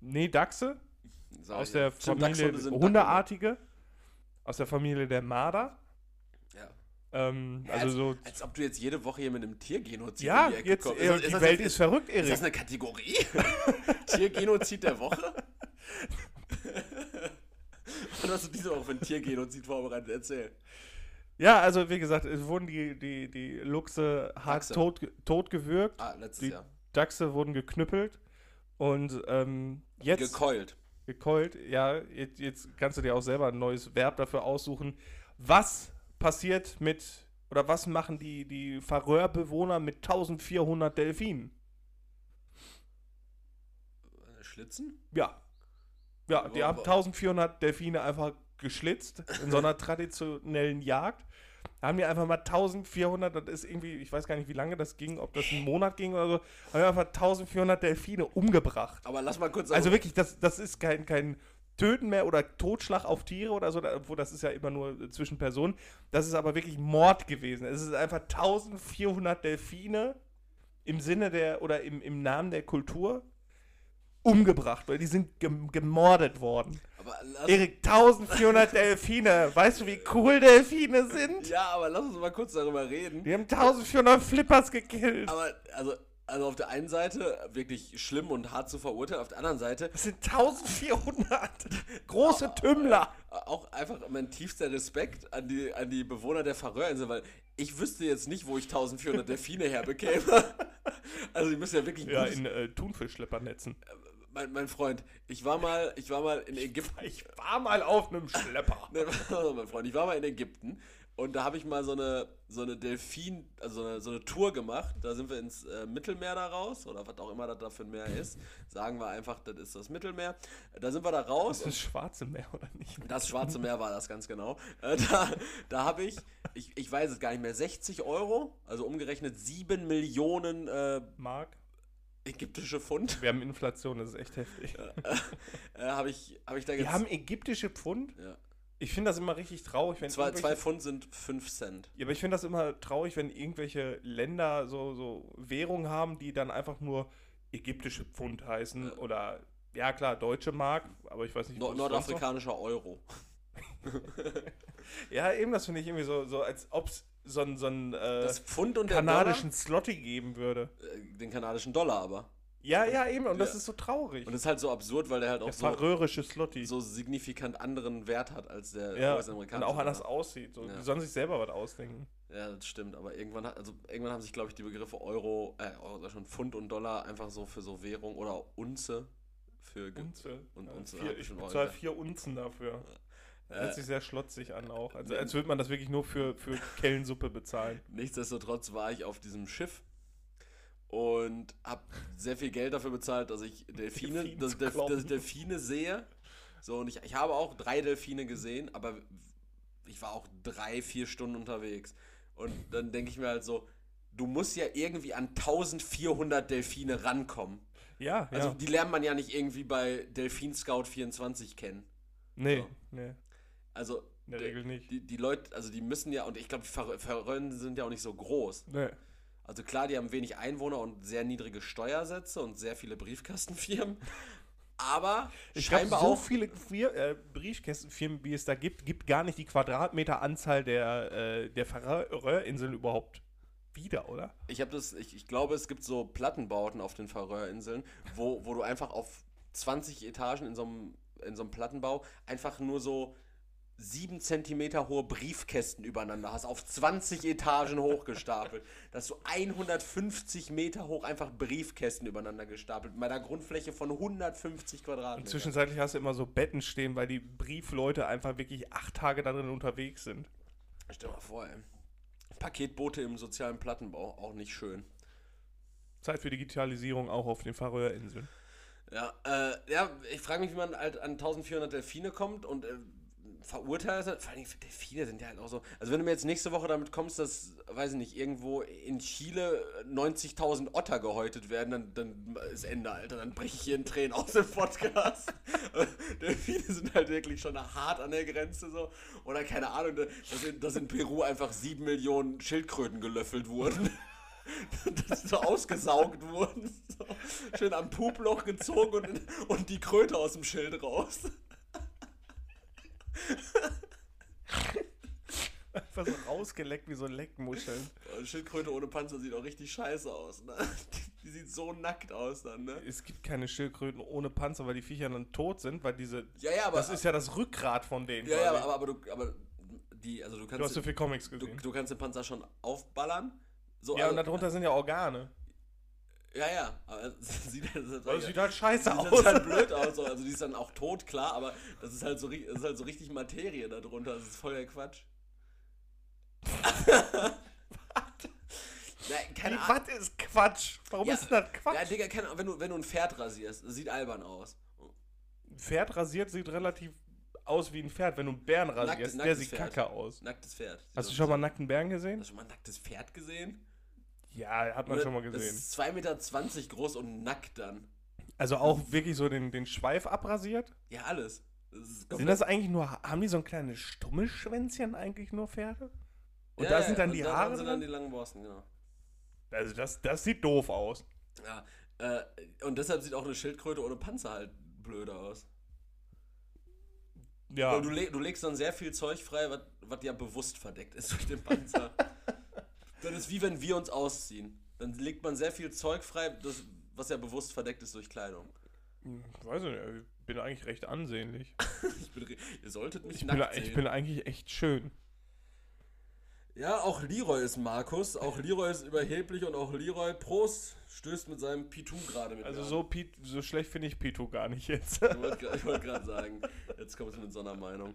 Nee, Dachse aus der ja. Stimmt, Familie Hundeartige. aus der Familie der Marder. Ja. Ähm, Ja, also so. Als ob du jetzt jede Woche hier mit einem Tiergenozid Ja, um die Ecke jetzt, kommst. äh, die Welt ist verrückt, Ist das Erik. eine Kategorie? Tiergenozid der Woche? Und hast du diese Woche für ein Tiergenozid vorbereitet? Erzähl. Ja, also wie gesagt, es wurden die, die, die Luchse hart Dachse. tot, totgewürgt. Ah, letztes Die Jahr. Dachse wurden geknüppelt. Und ähm, jetzt Gekeult. gekeult. Ja, jetzt, jetzt kannst du dir auch selber ein neues Verb dafür aussuchen. Was passiert mit, oder was machen die, die Färöer-Bewohner mit 1400 Delfinen? Schlitzen? Ja. Ja, die haben 1400 Delfine einfach geschlitzt in so einer traditionellen Jagd. Da haben die einfach mal 1400, das ist irgendwie, ich weiß gar nicht, wie lange das ging, ob das einen Monat ging oder so, haben die einfach 1400 Delfine umgebracht. Aber lass mal kurz Also wirklich, das, das ist kein, kein Töten mehr oder Totschlag auf Tiere oder so, obwohl das ist ja immer nur zwischen Personen. Das ist aber wirklich Mord gewesen. Es ist einfach 1400 Delfine im Sinne der oder im, im Namen der Kultur umgebracht, weil die sind gem gemordet worden. Aber lass, Erik, 1400 Delfine. Weißt du, wie cool Delfine sind? ja, aber lass uns mal kurz darüber reden. Die haben 1400 Flippers gekillt. Aber, also, also auf der einen Seite wirklich schlimm und hart zu verurteilen, auf der anderen Seite Das sind 1400 große Tümmler. auch einfach mein tiefster Respekt an die, an die Bewohner der Färöerinseln, weil ich wüsste jetzt nicht, wo ich 1400 Delfine herbekäme. Also, die müssen ja wirklich Ja, in äh, Thunfischschleppernetzen. mein, mein Freund, ich war mal, ich war mal in Ägypten. Ich war mal auf einem Schlepper. Mein Freund, ich war mal in Ägypten und da habe ich mal so eine, so eine Delfin, also so eine, so eine Tour gemacht. Da sind wir ins äh, Mittelmeer da raus oder was auch immer das da für ein Meer ist. Sagen wir einfach, das ist das Mittelmeer. Da sind wir da raus. Das ist das Schwarze Meer, oder nicht? Das Schwarze Meer war das ganz genau. Äh, da da habe ich, ich, ich weiß es gar nicht mehr, 60 Euro, also umgerechnet 7 Millionen äh, Mark. ägyptische Pfund, Wir haben Inflation, das ist echt heftig. äh, habe ich, hab ich da Wir haben ägyptische Pfund? ja. Ich finde das immer richtig traurig, wenn zwei, zwei Pfund sind 5 Cent. Ja, aber ich finde das immer traurig, wenn irgendwelche Länder so, so Währungen haben, die dann einfach nur ägyptische Pfund heißen oder ja klar, deutsche Mark, aber ich weiß nicht, No nordafrikanischer Euro. Ja, eben, das finde ich irgendwie so, so als ob es so einen so einen, äh, kanadischen Slotty geben würde. Dollar, äh, den kanadischen Dollar aber. Ja, ja, eben, und das ist so traurig. Und das ist halt so absurd, weil der halt der auch so, färöische Slotty. so signifikant anderen Wert hat als der ja, und US-amerikanische. auch anders aussieht. So, Ja. Die sollen sich selber was ausdenken. Ja, das stimmt, aber irgendwann hat, also irgendwann haben sich, glaube ich, die Begriffe Euro, äh, Euro, schon Pfund und Dollar einfach so für so Währung oder Unze für ge- Unze. Und ja, Unze vier, hab ich bezahle vier Unzen dafür. Äh, Hört sich sehr schlotzig an auch. Also als würde man das wirklich nur für, für Kellensuppe bezahlen. Nichtsdestotrotz war ich auf diesem Schiff und habe sehr viel Geld dafür bezahlt, dass ich Delfine, dass, dass ich Delfine sehe. So, und ich, ich habe auch drei Delfine gesehen, aber ich war auch drei, vier Stunden unterwegs. Und dann denke ich mir halt so, du musst ja irgendwie an 1400 Delfine rankommen. Ja, Also ja. die lernt man ja nicht irgendwie bei Delfin Scout 24 kennen. Nee, so. nee, Also in der Regel nicht. die, die Leute, also die müssen ja, und ich glaube, die Färö- Färöer sind ja auch nicht so groß. Nee. Also klar, die haben wenig Einwohner und sehr niedrige Steuersätze und sehr viele Briefkastenfirmen. Aber Ich scheinbar so auch. viele Frier, äh, Briefkästenfirmen, wie es da gibt, gibt gar nicht die Quadratmeteranzahl der, äh, der Färöerinseln überhaupt wieder, oder? Ich habe das, ich, ich glaube, es gibt so Plattenbauten auf den Färöerinseln, wo, wo du einfach auf 20 Etagen in so einem in so einem Plattenbau einfach nur so 7 Zentimeter hohe Briefkästen übereinander hast, auf 20 Etagen hochgestapelt. Da hast du 150 Meter hoch einfach Briefkästen übereinander gestapelt, mit einer Grundfläche von 150 Und Quadratmetern. zwischenzeitlich hast du immer so Betten stehen, weil die Briefleute einfach wirklich acht Tage darin unterwegs sind. Stell dir mal vor, ey. Paketboote im sozialen Plattenbau, auch nicht schön. Zeit für Digitalisierung auch auf den Färöerinseln. Ja, äh, ja ich frage mich, wie man halt an 1400 Delfine kommt und äh, verurteilt. Vor allem Delfine sind ja halt auch so. Also, wenn du mir jetzt nächste Woche damit kommst, dass, weiß ich nicht, irgendwo in Chile 90.000 Otter gehäutet werden, dann, dann ist Ende, Alter. Dann breche ich hier in Tränen aus dem Podcast. Delfine sind halt wirklich schon hart an der Grenze so. Oder keine Ahnung, dass in, dass in Peru einfach 7 Millionen Schildkröten gelöffelt wurden. dass sie so ausgesaugt wurden. So. Schön am Puploch gezogen und, und die Kröte aus dem Schild raus. Einfach so rausgeleckt wie so Leckmuscheln. Eine Schildkröte ohne Panzer sieht auch richtig scheiße aus. Ne? Die sieht so nackt aus dann, ne? Es gibt keine Schildkröten ohne Panzer, weil die Viecher dann tot sind, weil diese. Ja, ja, aber. das ist ja das Rückgrat von denen. ja, ja, quasi. aber, aber, du, aber die, also du du hast kannst, so viel Comics du, gesehen. du kannst den Panzer schon aufballern. So, ja, also, und darunter sind ja Organe. Ja, ja, aber sieht, das ist, Das sieht halt scheiße sieht aus. halt blöd aus. so. Also die ist dann auch tot, klar, aber das ist halt so, das ist halt so richtig Materie darunter. Das ist voll der Quatsch. Na, keine Ahnung. Was ist Quatsch? Warum Ja. ist denn das Ja, Quatsch? Digga, keine Ahnung, wenn du, wenn du ein Pferd rasierst, das sieht albern aus. Ein Pferd rasiert sieht relativ aus wie ein Pferd. Wenn du einen Bären rasierst, Nacktes- der sieht Pferd. kacke aus. Nacktes Pferd. Hast So- du schon mal einen nackten Bären gesehen? Hast du schon mal ein nacktes Pferd gesehen? Ja, hat man Oder- schon mal Das gesehen. ist 2,20 Meter groß und nackt dann. Also auch wirklich so den, den Schweif abrasiert? Ja, alles. Das Sind das eigentlich nur, haben die so ein kleines Stummelschwänzchen eigentlich nur Pferde? Und Ja, da sind dann die da Haare sind dann die langen Borsten, genau. Also das, das sieht doof aus. Ja, äh, und deshalb sieht auch eine Schildkröte ohne Panzer halt blöder aus. Ja. Du, le du legst dann sehr viel Zeug frei, was was ja bewusst verdeckt ist durch den Panzer. Das ist wie wenn wir uns ausziehen. Dann legt man sehr viel Zeug frei, das, was ja bewusst verdeckt ist durch Kleidung. Hm, Weiß ich nicht, ich bin eigentlich recht ansehnlich. Ich bin, ihr solltet mich Ich bin, nackt ich sehen. bin eigentlich echt schön. Ja, auch Leroy ist Markus. Auch Leroy ist überheblich und auch Leroy Prost stößt mit seinem Pitu gerade mit Also so, Pi- so schlecht finde ich Pitu gar nicht jetzt. Ich wollte wollte gerade sagen, jetzt kommst du mit so einer Meinung.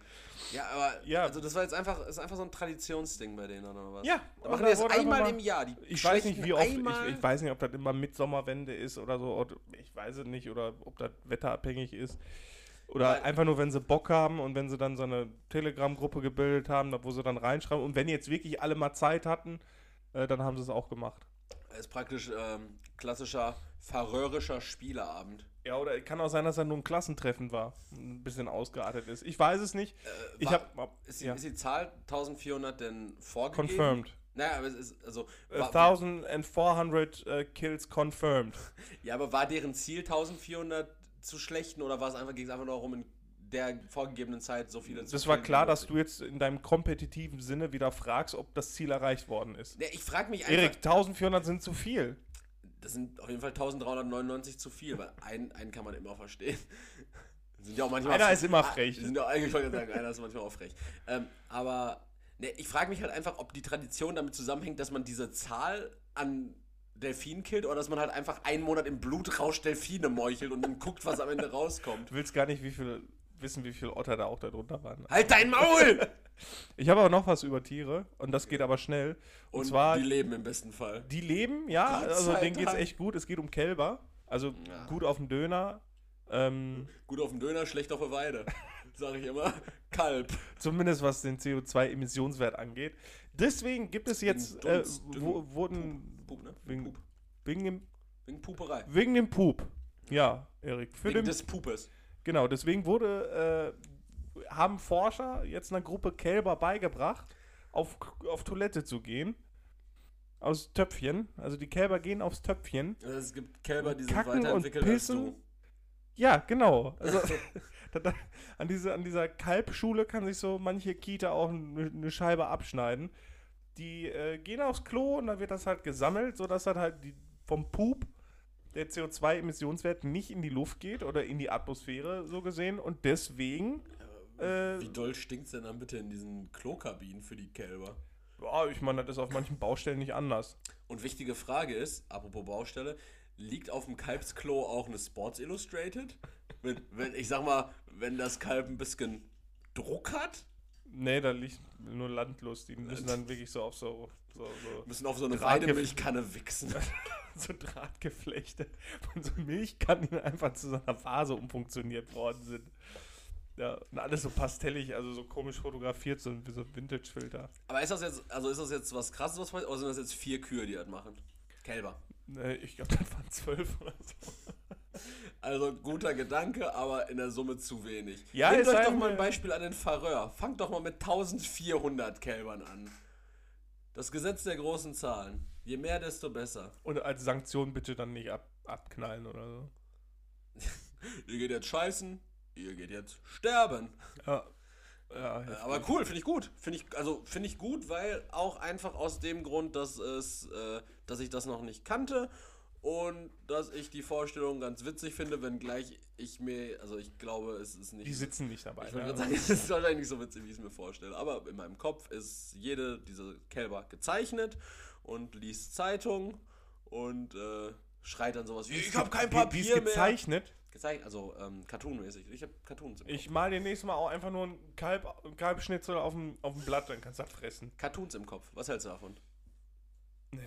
Ja, aber Ja. also das war jetzt einfach, ist einfach so ein Traditionsding bei denen oder was? Ja, Da machen die das einmal mal- im Jahr. Die Ich weiß nicht, wie oft. Ich, ich weiß nicht, ob das immer mit Sommerwende ist oder so. Ich weiß es nicht. Oder ob das wetterabhängig ist. Oder einfach nur, wenn sie Bock haben und wenn sie dann so eine Telegram-Gruppe gebildet haben, wo sie dann reinschreiben. Und wenn jetzt wirklich alle mal Zeit hatten, äh, dann haben sie es auch gemacht. Das ist praktisch ähm, klassischer farörischer Spieleabend. Ja, oder kann auch sein, dass er nur ein Klassentreffen war. Ein bisschen ausgeartet ist. Ich weiß es nicht. ich war- habe. Ist die, Ja. ist die Zahl 1400 denn vorgegeben? Confirmed. Naja, aber es ist, also, Äh, war, 1400 äh, Kills confirmed. ja, aber war deren Ziel 1400 zu schlechten oder war es einfach, ging es einfach nur darum, in der vorgegebenen Zeit so viele zu Das war klar, dass du jetzt in deinem kompetitiven Sinne wieder fragst, ob das Ziel erreicht worden ist. Ja, ich frage mich einfach, Erik, 1400 sind zu viel. das sind auf jeden Fall 1399 zu viel, weil einen, einen kann man immer verstehen. Sind ja auch manchmal Einer ist immer frech. sind ja eigentlich sagen, einer ist manchmal auch frech. Ähm, aber ne, ich frage mich halt einfach, ob die Tradition damit zusammenhängt, dass man diese Zahl an Delfinen killt oder dass man halt einfach einen Monat im Blutrausch Delfine meuchelt und dann guckt, was am Ende rauskommt. Du willst gar nicht wie viel, wissen, wie viele Otter da auch darunter waren. Halt dein Maul! Ich habe aber noch was über Tiere und das geht aber schnell. Und, Und zwar, die die, leben im besten Fall. leben, ja, Gott also denen geht es echt gut. Es geht um Kälber. Also Ja. gut auf den Döner. Ähm, Gut auf dem Döner, schlecht auf der Weide. Sag ich immer. Kalb. zumindest was den CO2-Emissionswert angeht. Deswegen gibt es jetzt, äh, wurden Pup, ne? wegen, Pup. wegen, dem, Wegen Puperei. wegen dem Pup. Ja, Erik. Für Wegen den, des Pupes. Genau, deswegen wurde, äh, haben Forscher jetzt einer Gruppe Kälber beigebracht, auf, auf Toilette zu gehen. Aus Töpfchen. Also die Kälber gehen aufs Töpfchen. Also es gibt Kälber, die sind Kacken und weiterentwickelt als pissen. du. Ja, genau. Also an, diese, an dieser Kalbschule kann sich so manche Kita auch eine Scheibe abschneiden. Die äh, gehen aufs Klo und dann wird das halt gesammelt, sodass das halt die, vom Pup der CO2-Emissionswert nicht in die Luft geht oder in die Atmosphäre so gesehen. Und deswegen Äh, Wie doll stinkt's denn dann bitte in diesen Klokabinen für die Kälber? Ja, ich meine, das ist auf manchen Baustellen nicht anders. Und wichtige Frage ist, apropos Baustelle, liegt auf dem Kalbsklo auch eine Sports Illustrated? Wenn, wenn, ich sag mal, wenn das Kalb ein bisschen Druck hat, Nee, da liegt nur Landlust. Die müssen dann wirklich so auf so, so, so, müssen auf so eine Weidemilchkanne wichsen. so Drahtgeflechte von so Milchkannen die einfach zu so einer Vase umfunktioniert worden sind. Ja, und alles so pastellig, also so komisch fotografiert, so wie so Vintage-Filter. Aber ist das jetzt, also ist das jetzt was krasses, was wir- oder sind das jetzt vier Kühe, die das machen? Kälber. Nee, ich glaube, das waren zwölf oder so. Also guter Gedanke, aber in der Summe zu wenig. Ja, Nehmt euch doch mal ein Beispiel an den Faröer. Fangt doch mal mit 1400 Kälbern an. Das Gesetz der großen Zahlen. Je mehr, desto besser. Und als Sanktion bitte dann nicht ab, abknallen oder so. Ihr geht jetzt scheißen, ihr geht jetzt sterben. Ja. Ja, Äh, Aber cool, finde ich gut. Finde ich, also finde ich gut, weil auch einfach aus dem Grund, dass es, äh, dass ich das noch nicht kannte und dass ich die Vorstellung ganz witzig finde, wenngleich ich mir, also ich glaube, es ist nicht. die sitzen nicht dabei. ich wollte ne? gerade sagen, es ist wahrscheinlich nicht so witzig, wie ich es mir vorstelle. Aber in meinem Kopf ist jede dieser Kälber gezeichnet und liest Zeitung und äh, schreit dann sowas wie: Ich habe kein Papier wie ist mehr. gezeichnet. Gezeichnet, also ähm, cartoonmäßig. Ich habe Cartoons im Kopf. Ich mal demnächst mal auch einfach nur ein Kalb, Kalbschnitzel auf dem, auf dem Blatt, dann kannst du das fressen. Cartoons im Kopf. Was hältst du davon? Nee.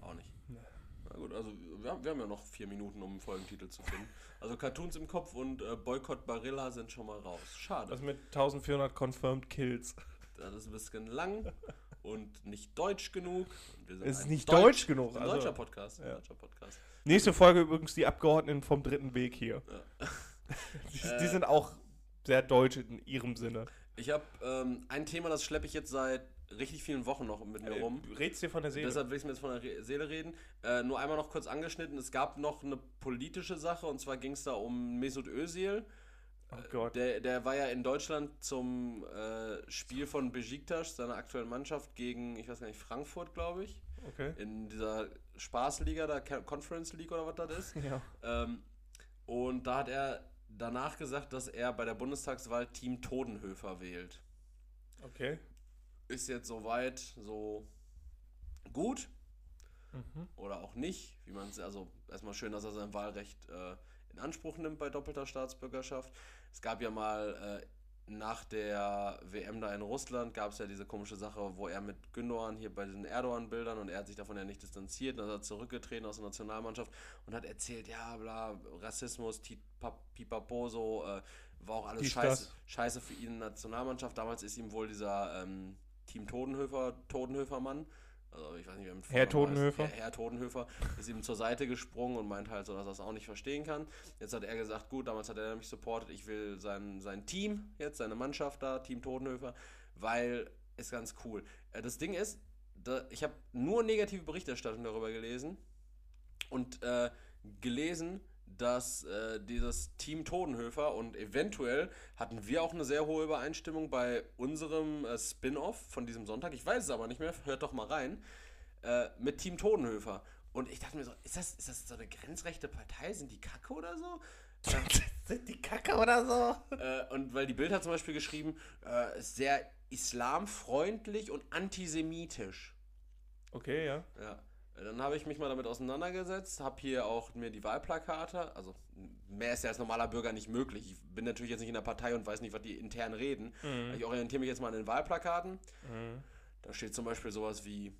Auch nicht. Nee. Na gut, also wir haben, wir haben ja noch vier Minuten, um einen Folgentitel zu finden. Also Cartoons im Kopf und äh, Boykott Barilla sind schon mal raus. Schade. Was mit 1400 confirmed Kills. Das ist ein bisschen lang und nicht deutsch genug. Es ist nicht Deutsch- deutsch genug, Ein also- deutscher Podcast. Ein ja. deutscher Podcast. Nächste Folge übrigens die Abgeordneten vom dritten Weg hier. Ja. Die, Äh. die sind auch sehr deutsch in ihrem Sinne. Ich habe ähm, ein Thema, das schleppe ich jetzt seit richtig vielen Wochen noch mit mir rum. Redst dir von der Seele? Deshalb will ich mir jetzt von der Seele reden. Äh, nur einmal noch kurz angeschnitten. Es gab noch eine politische Sache und zwar ging es da um Mesut Özil. oh Gott. Der, der war ja in Deutschland zum äh, Spiel von Besiktas, seiner aktuellen Mannschaft, gegen, ich weiß gar nicht, Frankfurt, glaube ich. Okay. In dieser Spaßliga, da Conference League oder was das ist. Ja. ähm, und da hat er danach gesagt, dass er bei der Bundestagswahl Team Todenhöfer wählt. Okay. Ist jetzt soweit so gut Mhm. oder auch nicht, wie man es, also erstmal schön, dass er sein Wahlrecht äh, in Anspruch nimmt bei doppelter Staatsbürgerschaft. Es gab ja mal äh, nach der WM da in Russland, gab es ja diese komische Sache, wo er mit Gündogan hier bei diesen Erdogan-Bildern und er hat sich davon ja nicht distanziert, dann ist er zurückgetreten aus der Nationalmannschaft und hat erzählt, ja, bla, Rassismus, Pipapo, so, äh, war auch alles scheiße, scheiße für ihn in der Nationalmannschaft. Damals ist ihm wohl dieser ähm, Team Todenhöfer, Todenhöfer-Mann, also ich weiß nicht, wer mit Herr Vornamen heißt. Todenhöfer. Herr, Herr Todenhöfer ist ihm zur Seite gesprungen und meint halt so, dass er es auch nicht verstehen kann. Jetzt hat er gesagt, gut, damals hat er mich supportet, ich will sein, sein Team jetzt, seine Mannschaft da, Team Todenhöfer, weil ist ganz cool. Äh, Das Ding ist, da, ich habe nur negative Berichterstattung darüber gelesen und äh, gelesen, dass äh, dieses Team Todenhöfer und eventuell hatten wir auch eine sehr hohe Übereinstimmung bei unserem äh, Spin-off von diesem Sonntag. Ich weiß es aber nicht mehr, hört doch mal rein. Äh, mit Team Todenhöfer. Und ich dachte mir so, ist das, ist das so eine grenzrechte Partei? Sind die Kacke oder so? Sind die Kacke oder so? Äh, und weil die Bild hat zum Beispiel geschrieben, äh, ist sehr islamfreundlich und antisemitisch. Okay, ja. Ja. Dann habe ich mich mal damit auseinandergesetzt, habe hier auch mir die Wahlplakate, also mehr ist ja als normaler Bürger nicht möglich. Ich bin natürlich jetzt nicht in der Partei und weiß nicht, was die intern reden. Ich orientiere mich jetzt mal an den Wahlplakaten. Mhm. Da steht zum Beispiel sowas wie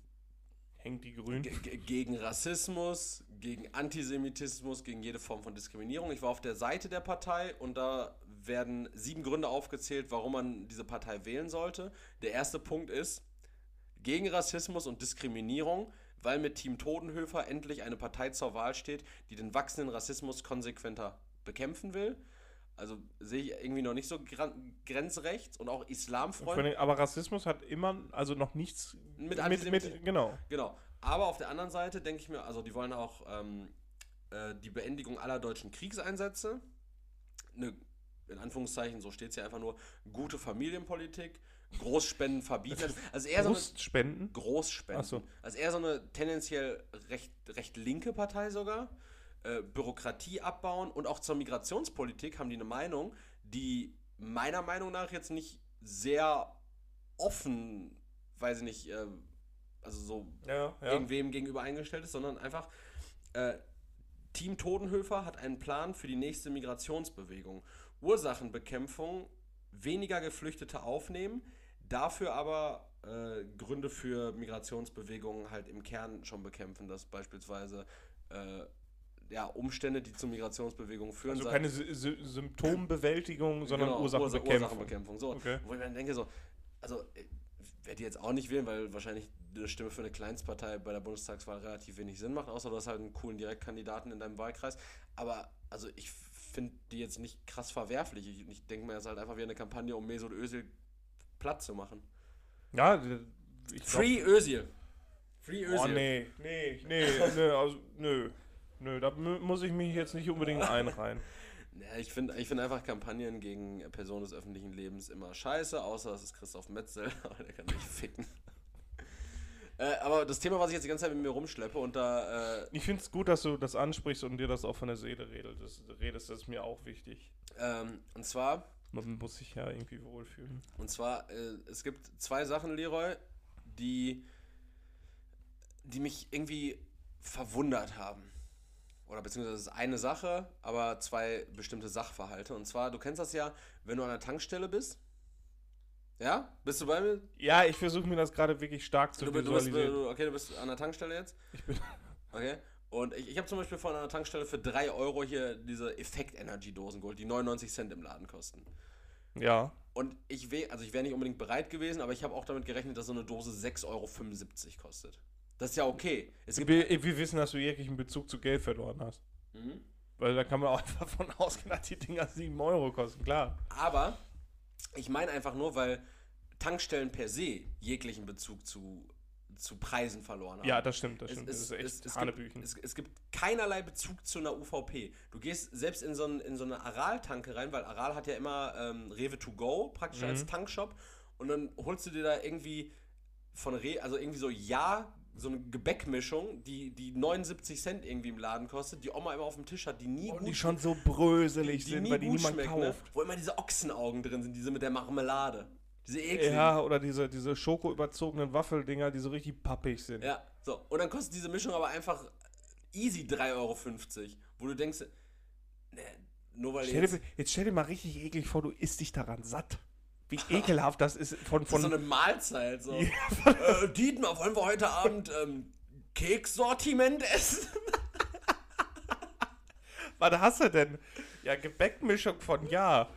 Hängt die grün. ge- ge- gegen Rassismus, gegen Antisemitismus, gegen jede Form von Diskriminierung. Ich war auf der Seite der Partei und da werden sieben Gründe aufgezählt, warum man diese Partei wählen sollte. Der erste Punkt ist gegen Rassismus und Diskriminierung, weil mit Team Todenhöfer endlich eine Partei zur Wahl steht, die den wachsenden Rassismus konsequenter bekämpfen will. Also sehe ich irgendwie noch nicht so grenzrechts und auch islamfreundlich. Aber Rassismus hat immer, also noch nichts Mit mit, mit genau. Genau. Aber auf der anderen Seite denke ich mir, also die wollen auch ähm, äh, die Beendigung aller deutschen Kriegseinsätze. Eine, in Anführungszeichen, so steht es ja einfach nur, gute Familienpolitik, Großspenden verbieten. Also eher so eine Brustspenden? Großspenden. So. Also eher so eine tendenziell recht, recht linke Partei sogar. Äh, Bürokratie abbauen und auch zur Migrationspolitik haben die eine Meinung, die meiner Meinung nach jetzt nicht sehr offen, weiß ich nicht, äh, also so Ja, ja. irgendwem gegenüber eingestellt ist, sondern einfach äh, Team Todenhöfer hat einen Plan für die nächste Migrationsbewegung. Ursachenbekämpfung, weniger Geflüchtete aufnehmen, dafür aber äh, Gründe für Migrationsbewegungen halt im Kern schon bekämpfen, dass beispielsweise äh, ja, Umstände, die zu Migrationsbewegungen führen, Also keine Sy Sy Symptombewältigung, sondern Genau, Ursachenbekämpfung. Ursa- Ursachenbekämpfung. So, Okay. wo ich mir dann denke, so, also äh, werde ich jetzt auch nicht wählen, weil wahrscheinlich eine Stimme für eine Kleinstpartei bei der Bundestagswahl relativ wenig Sinn macht, außer du hast halt einen coolen Direktkandidaten in deinem Wahlkreis. Aber also ich finde die jetzt nicht krass verwerflich. Ich, ich denke mir, es ist halt einfach wie eine Kampagne, um Mesut Özil platt zu machen. Ja, ich glaub, Free Özil. Free Özil. Oh, nee, nee, nee, nee, also, nö. Nö, da mu- muss ich mich jetzt nicht unbedingt einreihen. Ja, ich finde ich find einfach Kampagnen gegen Personen des öffentlichen Lebens immer scheiße, außer es ist Christoph Metzel, aber der kann mich ficken. Äh, aber das Thema, was ich jetzt die ganze Zeit mit mir rumschleppe und da. Äh, Ich finde es gut, dass du das ansprichst und dir das auch von der Seele redest. Das, redest, das ist mir auch wichtig. ähm, und zwar, Man muss sich ja irgendwie wohlfühlen. und zwar, äh, es gibt zwei Sachen, Leroy, die, die mich irgendwie verwundert haben. Oder beziehungsweise es ist eine Sache, aber zwei bestimmte Sachverhalte. Und zwar, du kennst das ja, wenn du an der Tankstelle bist. Ja? Bist du bei mir? Ja, ich versuche mir das gerade wirklich stark zu Du, bist- du bist, visualisieren. okay, du bist an der Tankstelle jetzt. Ich bin, Okay. Und ich, ich habe zum Beispiel von einer Tankstelle für 3 Euro hier diese Effekt-Energy-Dosen geholt, die 99 Cent im Laden kosten. ja. Und ich wäre, also ich wäre nicht unbedingt bereit gewesen, aber ich habe auch damit gerechnet, dass so eine Dose 6,75 Euro kostet. Das ist ja okay. Wir, wir wissen, dass du jeglichen Bezug zu Geld verloren hast. Mhm. Weil da kann man auch einfach von ausgehen, dass die Dinger 7 Euro kosten, klar. Aber ich meine einfach nur, weil Tankstellen per se jeglichen Bezug zu, zu Preisen verloren haben. Ja, das stimmt, das Es, stimmt. es, das ist echt es, es, gibt, Hanebüchen. es, es gibt keinerlei Bezug zu einer UVP. Du gehst selbst in so, ein, in so eine Aral-Tanke rein, weil Aral hat ja immer ähm, Rewe to go praktisch Mhm. als Tankshop und dann holst du dir da irgendwie von Re, also irgendwie so ja, so eine Gebäckmischung, die, die 79 Cent irgendwie im Laden kostet, die Oma immer auf dem Tisch hat, die nie Und die schon so bröselig sind, nie weil die gut niemand schmeckt, ne? kauft. Wo immer diese Ochsenaugen drin sind, diese mit der Marmelade. Diese ekligen. Ja, oder diese, diese schoko-überzogenen Waffeldinger, die so richtig pappig sind. Ja, so. Und dann kostet diese Mischung aber einfach easy 3,50 Euro. Wo du denkst, ne, nur weil Stell jetzt, dir, jetzt stell dir mal richtig eklig vor, du isst dich daran satt. Wie ekelhaft das ist von, das ist von so eine Mahlzeit. So. Äh, Dietmar, wollen wir heute Abend ähm, Kekssortiment essen? Was hast du denn? Ja, Gebäckmischung von ja.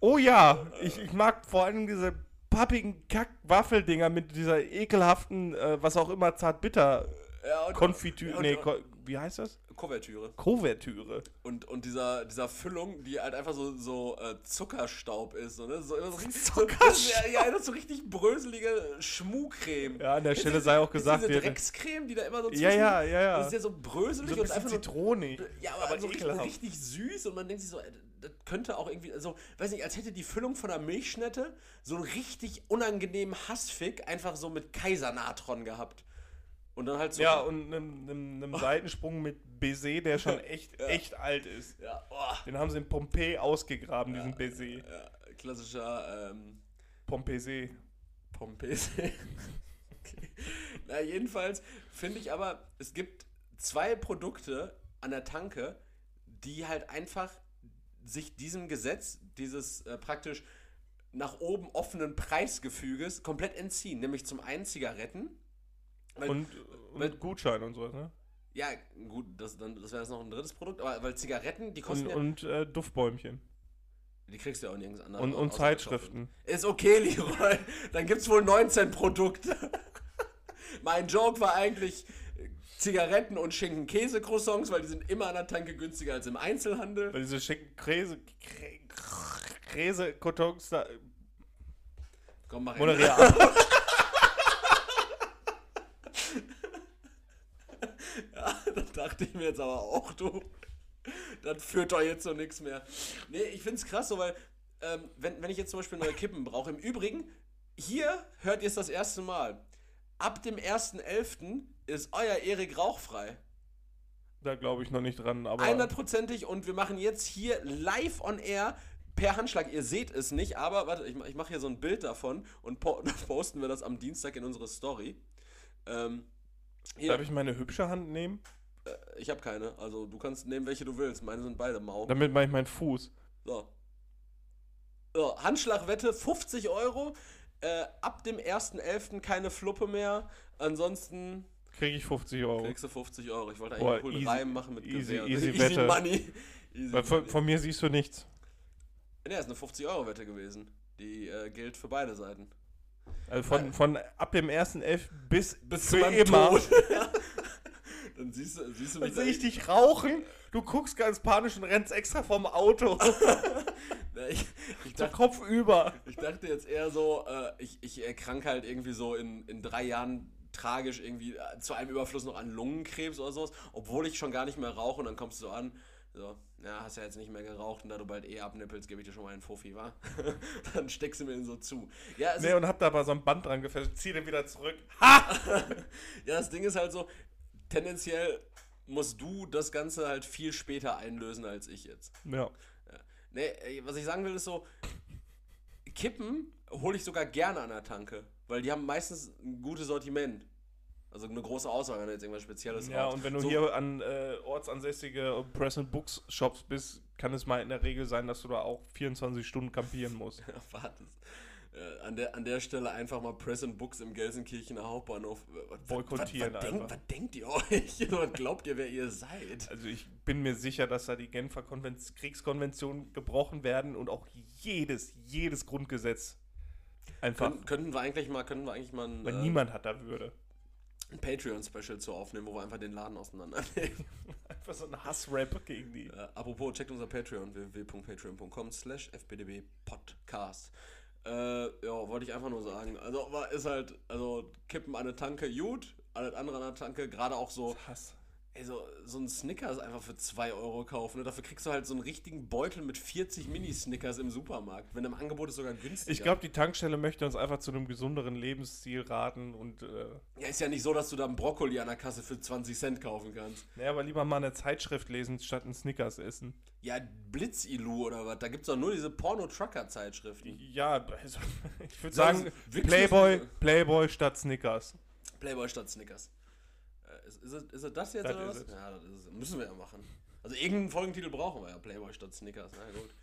Oh ja, ich, ich mag vor allem diese pappigen Kack-Waffeldinger mit dieser ekelhaften, äh, was auch immer, zartbitter Ja, und, Konfitüre. Nee, Ko wie heißt das? Kuvertüre. Kuvertüre. Und, und dieser, dieser Füllung, die halt einfach so, so äh, Zuckerstaub ist. So, ne? so, so, richtig- Zuckerstaub? So, ja, ja, das so richtig bröselige Schmuhcreme. Ja, an der Stelle sei auch gesagt, diese Dreckscreme, die da immer so Ja, ja, ja, ja. Das ist ja so bröselig So ein und einfach zitronig. Ja, aber, aber so richtig, richtig süß und man denkt sich so, äh, das könnte auch irgendwie, also, weiß nicht, als hätte die Füllung von einer Milchschnitte so einen richtig unangenehmen Hassfick einfach so mit Kaisernatron gehabt. Und dann halt so. Ja, und einem, einem Seitensprung mit Baiser, der schon echt, echt alt ist. Ja, oh, Den haben sie in Pompeii ausgegraben, diesen Baiser. ja, klassischer ähm, Pompeii. Pompese. okay. Na, jedenfalls finde ich aber, es gibt zwei Produkte an der Tanke, die halt einfach sich diesem Gesetz, dieses äh, praktisch nach oben offenen Preisgefüges komplett entziehen. Nämlich zum einen Zigaretten. Weil, Und, und Gutschein und sowas, ne? ja, gut, das, dann- das wäre jetzt noch ein drittes Produkt, aber weil Zigaretten, die kosten Und, ja, und äh, Duftbäumchen. die kriegst du ja auch nirgends anders. Und, und Zeitschriften. Ist okay, Leroy. Dann gibt's wohl 19 Produkte. mein Joke war eigentlich Zigaretten und Schinken-Käse-Croissants, weil die sind immer an der Tanke günstiger als im Einzelhandel. Weil diese Käse-Kartons da. Komm, mach Moderier ab. Ja, das dachte ich mir jetzt aber auch, du. Das führt doch jetzt so nichts mehr. Nee, ich find's krass so, weil, ähm, wenn, wenn ich jetzt zum Beispiel neue Kippen brauche, im Übrigen, hier hört ihr es das erste Mal. Ab dem 1.11. ist euer Erik rauchfrei. Da glaube ich noch nicht dran, aber. 100%ig und wir machen jetzt hier live on air per Handschlag. Ihr seht es nicht, aber warte, ich, ich mache hier so ein Bild davon und po posten wir das am Dienstag in unsere Story. Ähm, hier, Darf ich meine hübsche Hand nehmen? ich habe keine, also du kannst nehmen, welche du willst. Meine sind beide mau. Damit mache ich meinen Fuß. So. so Handschlagwette 50 Euro. Äh, ab dem 1.11. keine Fluppe mehr. Ansonsten Kriege ich 50 Euro. kriegst du 50 Euro. Ich wollte eigentlich Boah, einen coolen easy- Reim machen mit easy- Gewehr. easy easy Wette. Money. Easy Weil von, Money. von mir siehst du nichts. Nee, ist eine 50-Euro-Wette gewesen. Die äh, gilt für beide Seiten. Also von, von ab dem 1.11. bis, Bis für zu immer. Tod. Dann siehst du, siehst du Dann mich sehe ich dich rauchen, du guckst ganz panisch und rennst extra vom Auto. Ja, ich, ich, dachte, Kopf über. ich dachte jetzt eher so, äh, ich, ich erkrank halt irgendwie so in, in drei Jahren tragisch irgendwie äh, zu einem Überfluss noch an Lungenkrebs oder sowas, obwohl ich schon gar nicht mehr rauche und dann kommst du so an, So, ja, hast ja jetzt nicht mehr geraucht und da du bald eh abnippelst, gebe ich dir schon mal einen Fuffi, wa? dann steckst du mir den so zu. Ja, Nee, und hab da aber so ein Band dran gefesselt, zieh den wieder zurück. ja, das Ding ist halt so, tendenziell musst du das Ganze halt viel später einlösen als ich jetzt. Ja. Nee, ey, was ich sagen will, ist so, Kippen hole ich sogar gerne an der Tanke, weil die haben meistens ein gutes Sortiment. Also eine große Auswahl, wenn du jetzt irgendwas Spezielles Ja, rauchst. und wenn du so, hier an äh, ortsansässige Press and Books Shops bist, kann es mal in der Regel sein, dass du da auch 24 Stunden campieren musst. Warte. Äh, an, der, an der Stelle einfach mal Press and Books im Gelsenkirchener Hauptbahnhof. Was- Boykottieren was, was, denk, was denkt ihr euch? was glaubt ihr, wer ihr seid? Also ich bin mir sicher, dass da die Genfer Konven Kriegskonventionen gebrochen werden und auch jedes, jedes Grundgesetz einfach, Können, könnten wir eigentlich mal, könnten wir eigentlich mal ein, weil äh, niemand hat da Würde. ein Patreon-Special zu aufnehmen, wo wir einfach den Laden auseinandernehmen. Einfach so ein Hassrap gegen die. Äh, apropos, checkt unser Patreon, www.patreon.com slash fbdbpodcast. Äh, ja, wollte ich einfach nur sagen. Also, ist halt, also, kippen an eine Tanke, gut, alles andere an der Tanke, gerade auch so, Hass. Ey, so, so ein Snickers einfach für 2 Euro kaufen. Ne? Dafür kriegst du halt so einen richtigen Beutel mit 40 Mini-Snickers im Supermarkt. Wenn im Angebot ist sogar günstiger. Ich glaube, die Tankstelle möchte uns einfach zu einem gesünderen Lebensstil raten und äh, Ja, ist ja nicht so, dass du da einen Brokkoli an der Kasse für 20 Cent kaufen kannst. naja, aber lieber mal eine Zeitschrift lesen, statt einen Snickers essen. Ja, Blitzilu oder was, da gibt's doch nur diese Porno-Trucker-Zeitschriften. Ja, also, ich würde Sagen sagen? Playboy, Playboy statt Snickers. Playboy statt Snickers. Ist, ist, ist das jetzt Das oder was? Ja, das ist, es. müssen wir ja machen. Also irgendeinen Folgentitel brauchen wir ja. Playboy statt Snickers. Na gut.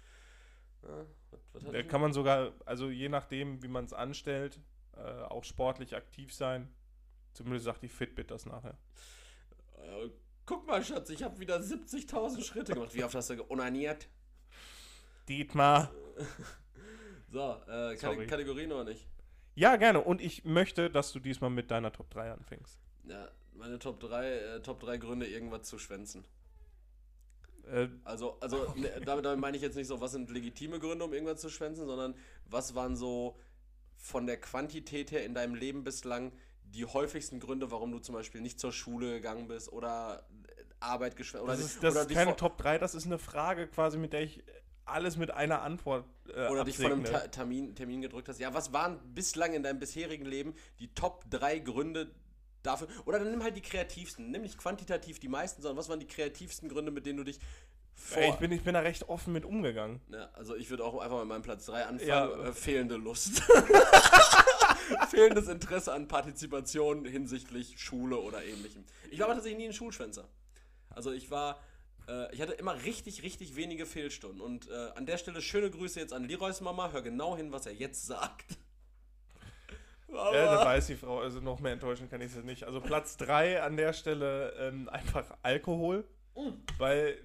Ja, was, was Da kann man sogar, also je nachdem, wie man es anstellt, äh, auch sportlich aktiv sein. Zumindest sagt die Fitbit das nachher. äh, guck mal, Schatz, ich habe wieder 70.000 Schritte gemacht. Wie oft hast du ge- onaniert? Dietmar. So, äh, Sorry. Kategorie noch nicht. Ja, gerne. Und ich möchte, dass du diesmal mit deiner Top 3 anfängst. Ja, meine Top 3, äh, Top 3 Gründe, irgendwas zu schwänzen. Äh, Also, also ne, damit, damit meine ich jetzt nicht so, was sind legitime Gründe, um irgendwas zu schwänzen, sondern was waren so von der Quantität her in deinem Leben bislang die häufigsten Gründe, warum du zum Beispiel nicht zur Schule gegangen bist oder äh, Arbeit geschwänzt das ist, das oder ist keine Top 3, das ist eine Frage quasi, mit der ich alles mit einer Antwort äh, oder dich vor einem absegne. Ta Termin, Termin gedrückt hast. Ja, was waren bislang in deinem bisherigen Leben die Top 3 Gründe dafür? Oder dann nimm halt die kreativsten, nimm nicht quantitativ die meisten, sondern was waren die kreativsten Gründe, mit denen du dich vor... Ich, bin, ich bin da recht offen mit umgegangen. Ja, also ich würde auch einfach mit meinem Platz 3 anfangen. Ja. Äh, fehlende Lust. Fehlendes Interesse an Partizipation hinsichtlich Schule oder ähnlichem. Ich war aber tatsächlich nie ein Schulschwänzer. Also ich war, äh, ich hatte immer richtig, richtig wenige Fehlstunden. Und äh, an der Stelle schöne Grüße jetzt an Leroys Mama. Hör genau hin, was er jetzt sagt. Ja, da weiß die Frau, also noch mehr enttäuschen kann ich sie nicht. Also Platz 3 an der Stelle ähm, einfach Alkohol, weil,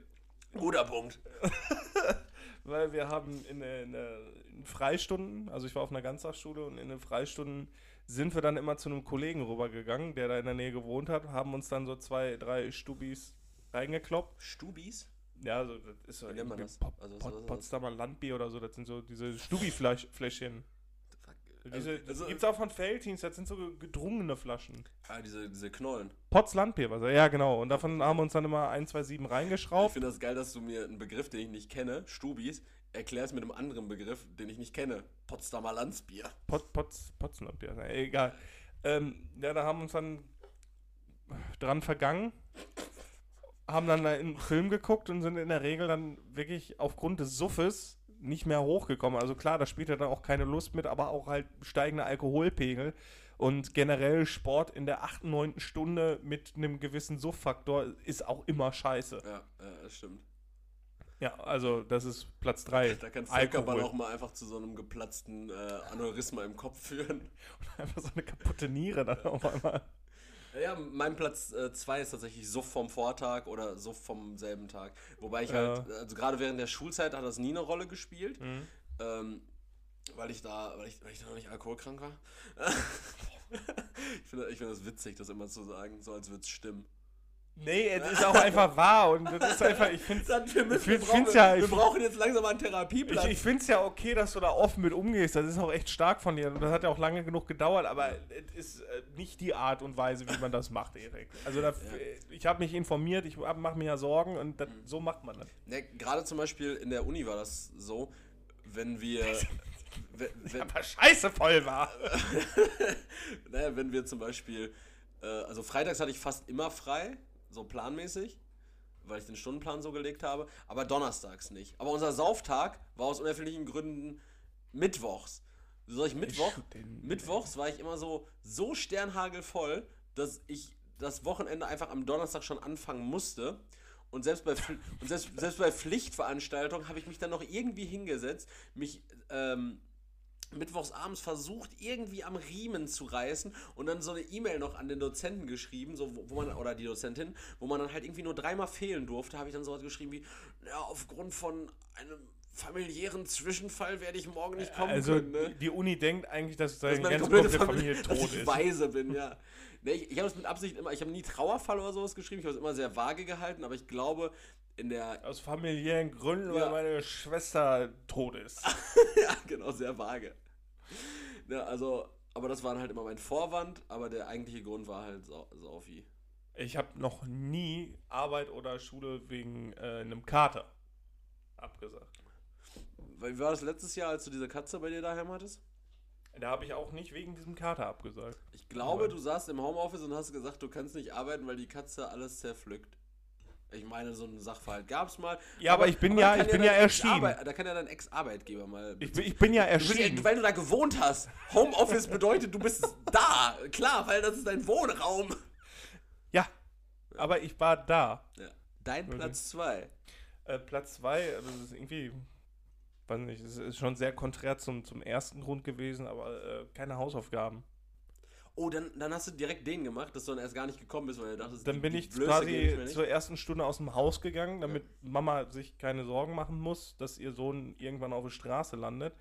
Guter Punkt. weil wir haben in, der- in, der- in Freistunden, also ich war auf einer Ganztagsschule und in den Freistunden sind wir dann immer zu einem Kollegen rübergegangen, der da in der Nähe gewohnt hat, haben uns dann so zwei, drei Stubis reingekloppt. Stubis? Ja, also das ist so Wie nennt man irgendwie das? Pot- Also, Potsdamer Landbier oder so, das sind so diese Stubi-Fläschchen. Diese Also- gibt's auch von Feldhins, das sind so gedrungene Flaschen. Ah, diese, diese Knollen. Potz Landbier, was ja genau. Und davon haben wir uns dann immer 1, 2, 7 Ich reingeschraubt. finde das geil, dass du mir einen Begriff, den ich nicht kenne, Stubis, erklärst mit einem anderen Begriff, den ich nicht kenne. Potsdamer Landsbier. Pot, Potz, Potz Landbier, na, egal. Ähm, ja, da haben wir uns dann dran vergangen, haben dann einen Film geguckt und sind in der Regel dann wirklich aufgrund des Suffes nicht mehr hochgekommen. Also klar, da spielt ja dann auch keine Lust mit, aber auch halt steigende Alkoholpegel. Und generell Sport in der 8., 9. Stunde mit einem gewissen Suffaktor ist auch immer scheiße. Ja, das stimmt. Ja, also das ist Platz 3. Da kann Völkerball auch mal einfach zu so einem geplatzten äh, Aneurysma im Kopf führen. Einfach so eine kaputte Niere dann auf einmal. Ja, mein Platz 2 ist tatsächlich Suff vom Vortag oder Suff vom selben Tag. Wobei ich halt, also gerade während der Schulzeit hat das nie eine Rolle gespielt. Mhm. Ähm, weil ich da, weil ich, weil ich da noch nicht alkoholkrank war. ich finde ich find das witzig, das immer zu sagen, so als würde es stimmen. Nee, es ist auch einfach wahr und das ist einfach, ich finde Dann, wir, brauchen, ja- wir brauchen jetzt langsam mal einen Therapieplatz. Ich, ich finde es ja okay, dass du da offen mit umgehst. Das ist auch echt stark von dir. Und das hat ja auch lange genug gedauert, aber es ist äh, nicht die Art und Weise, wie man das macht, Erik. Also da, ich habe mich informiert, ich mache mir ja Sorgen und das, so macht man das. Ne, Gerade zum Beispiel in der Uni war das so, wenn wir. wenn, wenn, Aber scheiße voll war. naja, wenn wir zum Beispiel. Äh, also freitags hatte ich fast immer frei, so planmäßig, weil ich den Stundenplan so gelegt habe, aber donnerstags nicht. Aber unser Sauftag war aus unerfindlichen Gründen mittwochs. Soll ich Mittwoch? Mittwochs war ich immer so, so sternhagelvoll, dass ich das Wochenende einfach am Donnerstag schon anfangen musste. Und selbst bei, und selbst, selbst bei Pflichtveranstaltungen habe ich mich dann noch irgendwie hingesetzt, mich ähm, mittwochs abends versucht, irgendwie am Riemen zu reißen und dann so eine E-Mail noch an den Dozenten geschrieben, so, wo, wo man, oder die Dozentin, wo man dann halt irgendwie nur dreimal fehlen durfte, habe ich dann sowas geschrieben wie, ja, aufgrund von einem familiären Zwischenfall werde ich morgen nicht kommen Also können. Ne? die, Uni denkt eigentlich, dass dass deine ganze komplette komplette Familie, Familie dass tot ich ist. weise bin, ja. Nee, ich ich habe es mit Absicht immer, ich habe nie Trauerfall oder sowas geschrieben, ich habe es immer sehr vage gehalten, aber ich glaube, in der, Aus familiären Gründen, Ja. weil meine Schwester tot ist. ja, genau, sehr vage. Ja, also, aber das war halt immer mein Vorwand, aber der eigentliche Grund war halt Sau- Saufi. Ich habe noch nie Arbeit oder Schule wegen äh, einem Kater abgesagt. Wie war das letztes Jahr, als du diese Katze bei dir daheim hattest? Da habe ich auch nicht wegen diesem Kater abgesagt. Ich glaube, Aber- du saßt im Homeoffice und hast gesagt, du kannst nicht arbeiten, weil die Katze alles zerpflückt. Ich meine, so einen Sachverhalt gab es mal. Ja, aber ich bin ja- da kann ich bin ja erschienen. Da kann ja dein Ex-Arbeitgeber mal. Ich, bin- ich bin ja Du erschienen. weil du da gewohnt hast. Homeoffice bedeutet, du bist da. Klar, weil das ist dein Wohnraum. Ja, aber ich war da. Ja. Dein. Platz 2. Äh, Platz zwei, also das ist irgendwie, weiß nicht, es ist schon sehr konträr zum, zum ersten Grund gewesen, aber äh, keine Hausaufgaben. Oh, dann, dann hast du direkt den gemacht, dass du dann erst gar nicht gekommen bist, weil du dachtest, Dann die- bin die ich quasi zur ersten Stunde aus dem Haus gegangen, damit Mama sich keine Sorgen machen muss, dass ihr Sohn irgendwann auf der Straße landet.